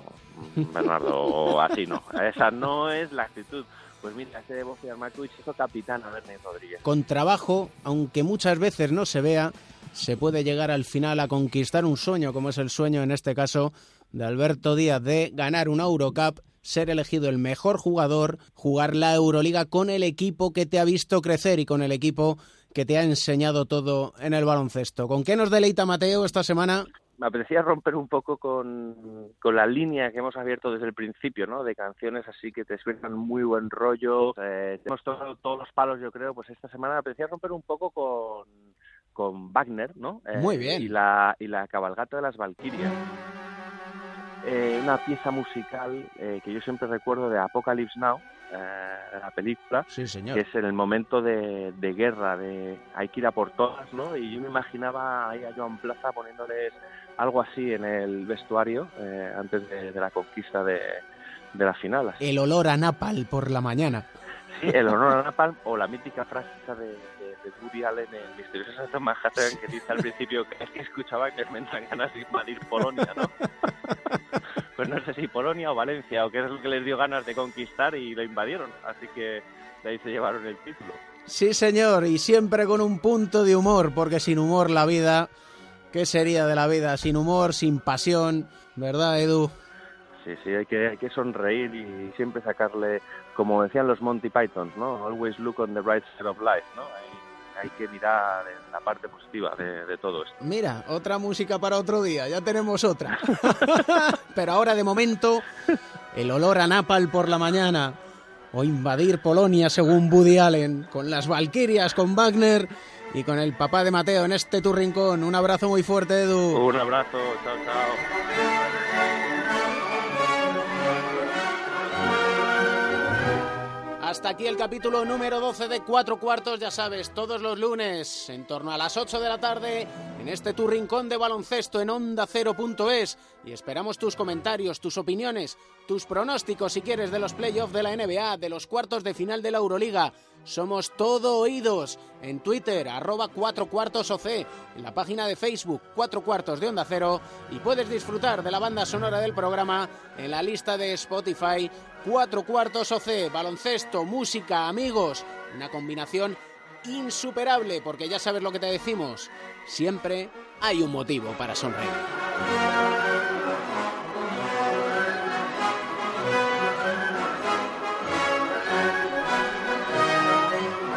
S24: Bernardo, así no. Esa no es la actitud. Pues mira, ese de Bofidar Malkovich hizo capitán a Rodríguez.
S6: Con trabajo, aunque muchas veces no se vea, se puede llegar al final a conquistar un sueño, como es el sueño en este caso de Alberto Díaz de ganar una Eurocup, ser elegido el mejor jugador, jugar la Euroliga con el equipo que te ha visto crecer y con el equipo que te ha enseñado todo en el baloncesto. ¿Con qué nos deleita Mateo esta semana?
S24: Me apetecía romper un poco con, con, la línea que hemos abierto desde el principio, ¿no? De canciones así que te suenan muy buen rollo. Eh, hemos tocado todos los palos, yo creo. Pues esta semana me apetecía romper un poco con, con Wagner, ¿no?
S6: Eh, muy bien.
S24: Y la, y la cabalgata de las Valquirias. Eh, una pieza musical eh, que yo siempre recuerdo de Apocalypse Now, eh, la película,
S6: sí, señor.
S24: que es en el momento de, de, guerra, de hay que ir a por todas, ¿no? Y yo me imaginaba ahí a Joan Plaza poniéndoles algo así en el vestuario eh, antes de, de, la conquista de, de la final. Así.
S6: El olor a napal por la mañana.
S24: Sí, el olor a napal o la mítica frase de, de Woody Allen en Misterioso Santo Manhattan que dice al principio que es que escuchaba que me entran ganas de invadir Polonia, ¿no? pues no sé si Polonia o Valencia o qué es lo que les dio ganas de conquistar y lo invadieron, así que de ahí se llevaron el título.
S6: Sí, señor, y siempre con un punto de humor, porque sin humor la vida, ¿qué sería de la vida? Sin humor, sin pasión, ¿verdad, Edu?
S24: Sí, sí, hay que, hay que sonreír y siempre sacarle, como decían los Monty Pythons, ¿no? Always look on the bright side of life, ¿no? Hay, hay que mirar la parte positiva de, de, todo esto.
S6: Mira, otra música para otro día, ya tenemos otra. Pero ahora, de momento, el olor a napal por la mañana o invadir Polonia según Woody Allen, con las Valquirias, con Wagner y con el papá de Mateo en este tu rincón. Un abrazo muy fuerte, Edu.
S24: Un abrazo, chao, chao.
S6: Hasta aquí el capítulo número 12 de Cuatro Cuartos, ya sabes, todos los lunes, en torno a las 8 de la tarde, en este tu rincón de baloncesto en onda cero.es. Y esperamos tus comentarios, tus opiniones, tus pronósticos, si quieres, de los playoffs de la NBA, de los cuartos de final de la Euroliga. Somos todo oídos en Twitter, arroba cuatro cuartos OC, en la página de Facebook, cuatro cuartos de Onda Cero, y puedes disfrutar de la banda sonora del programa en la lista de Spotify, cuatro cuartos OC, baloncesto, música, amigos, una combinación insuperable, porque ya sabes lo que te decimos, siempre hay un motivo para sonreír.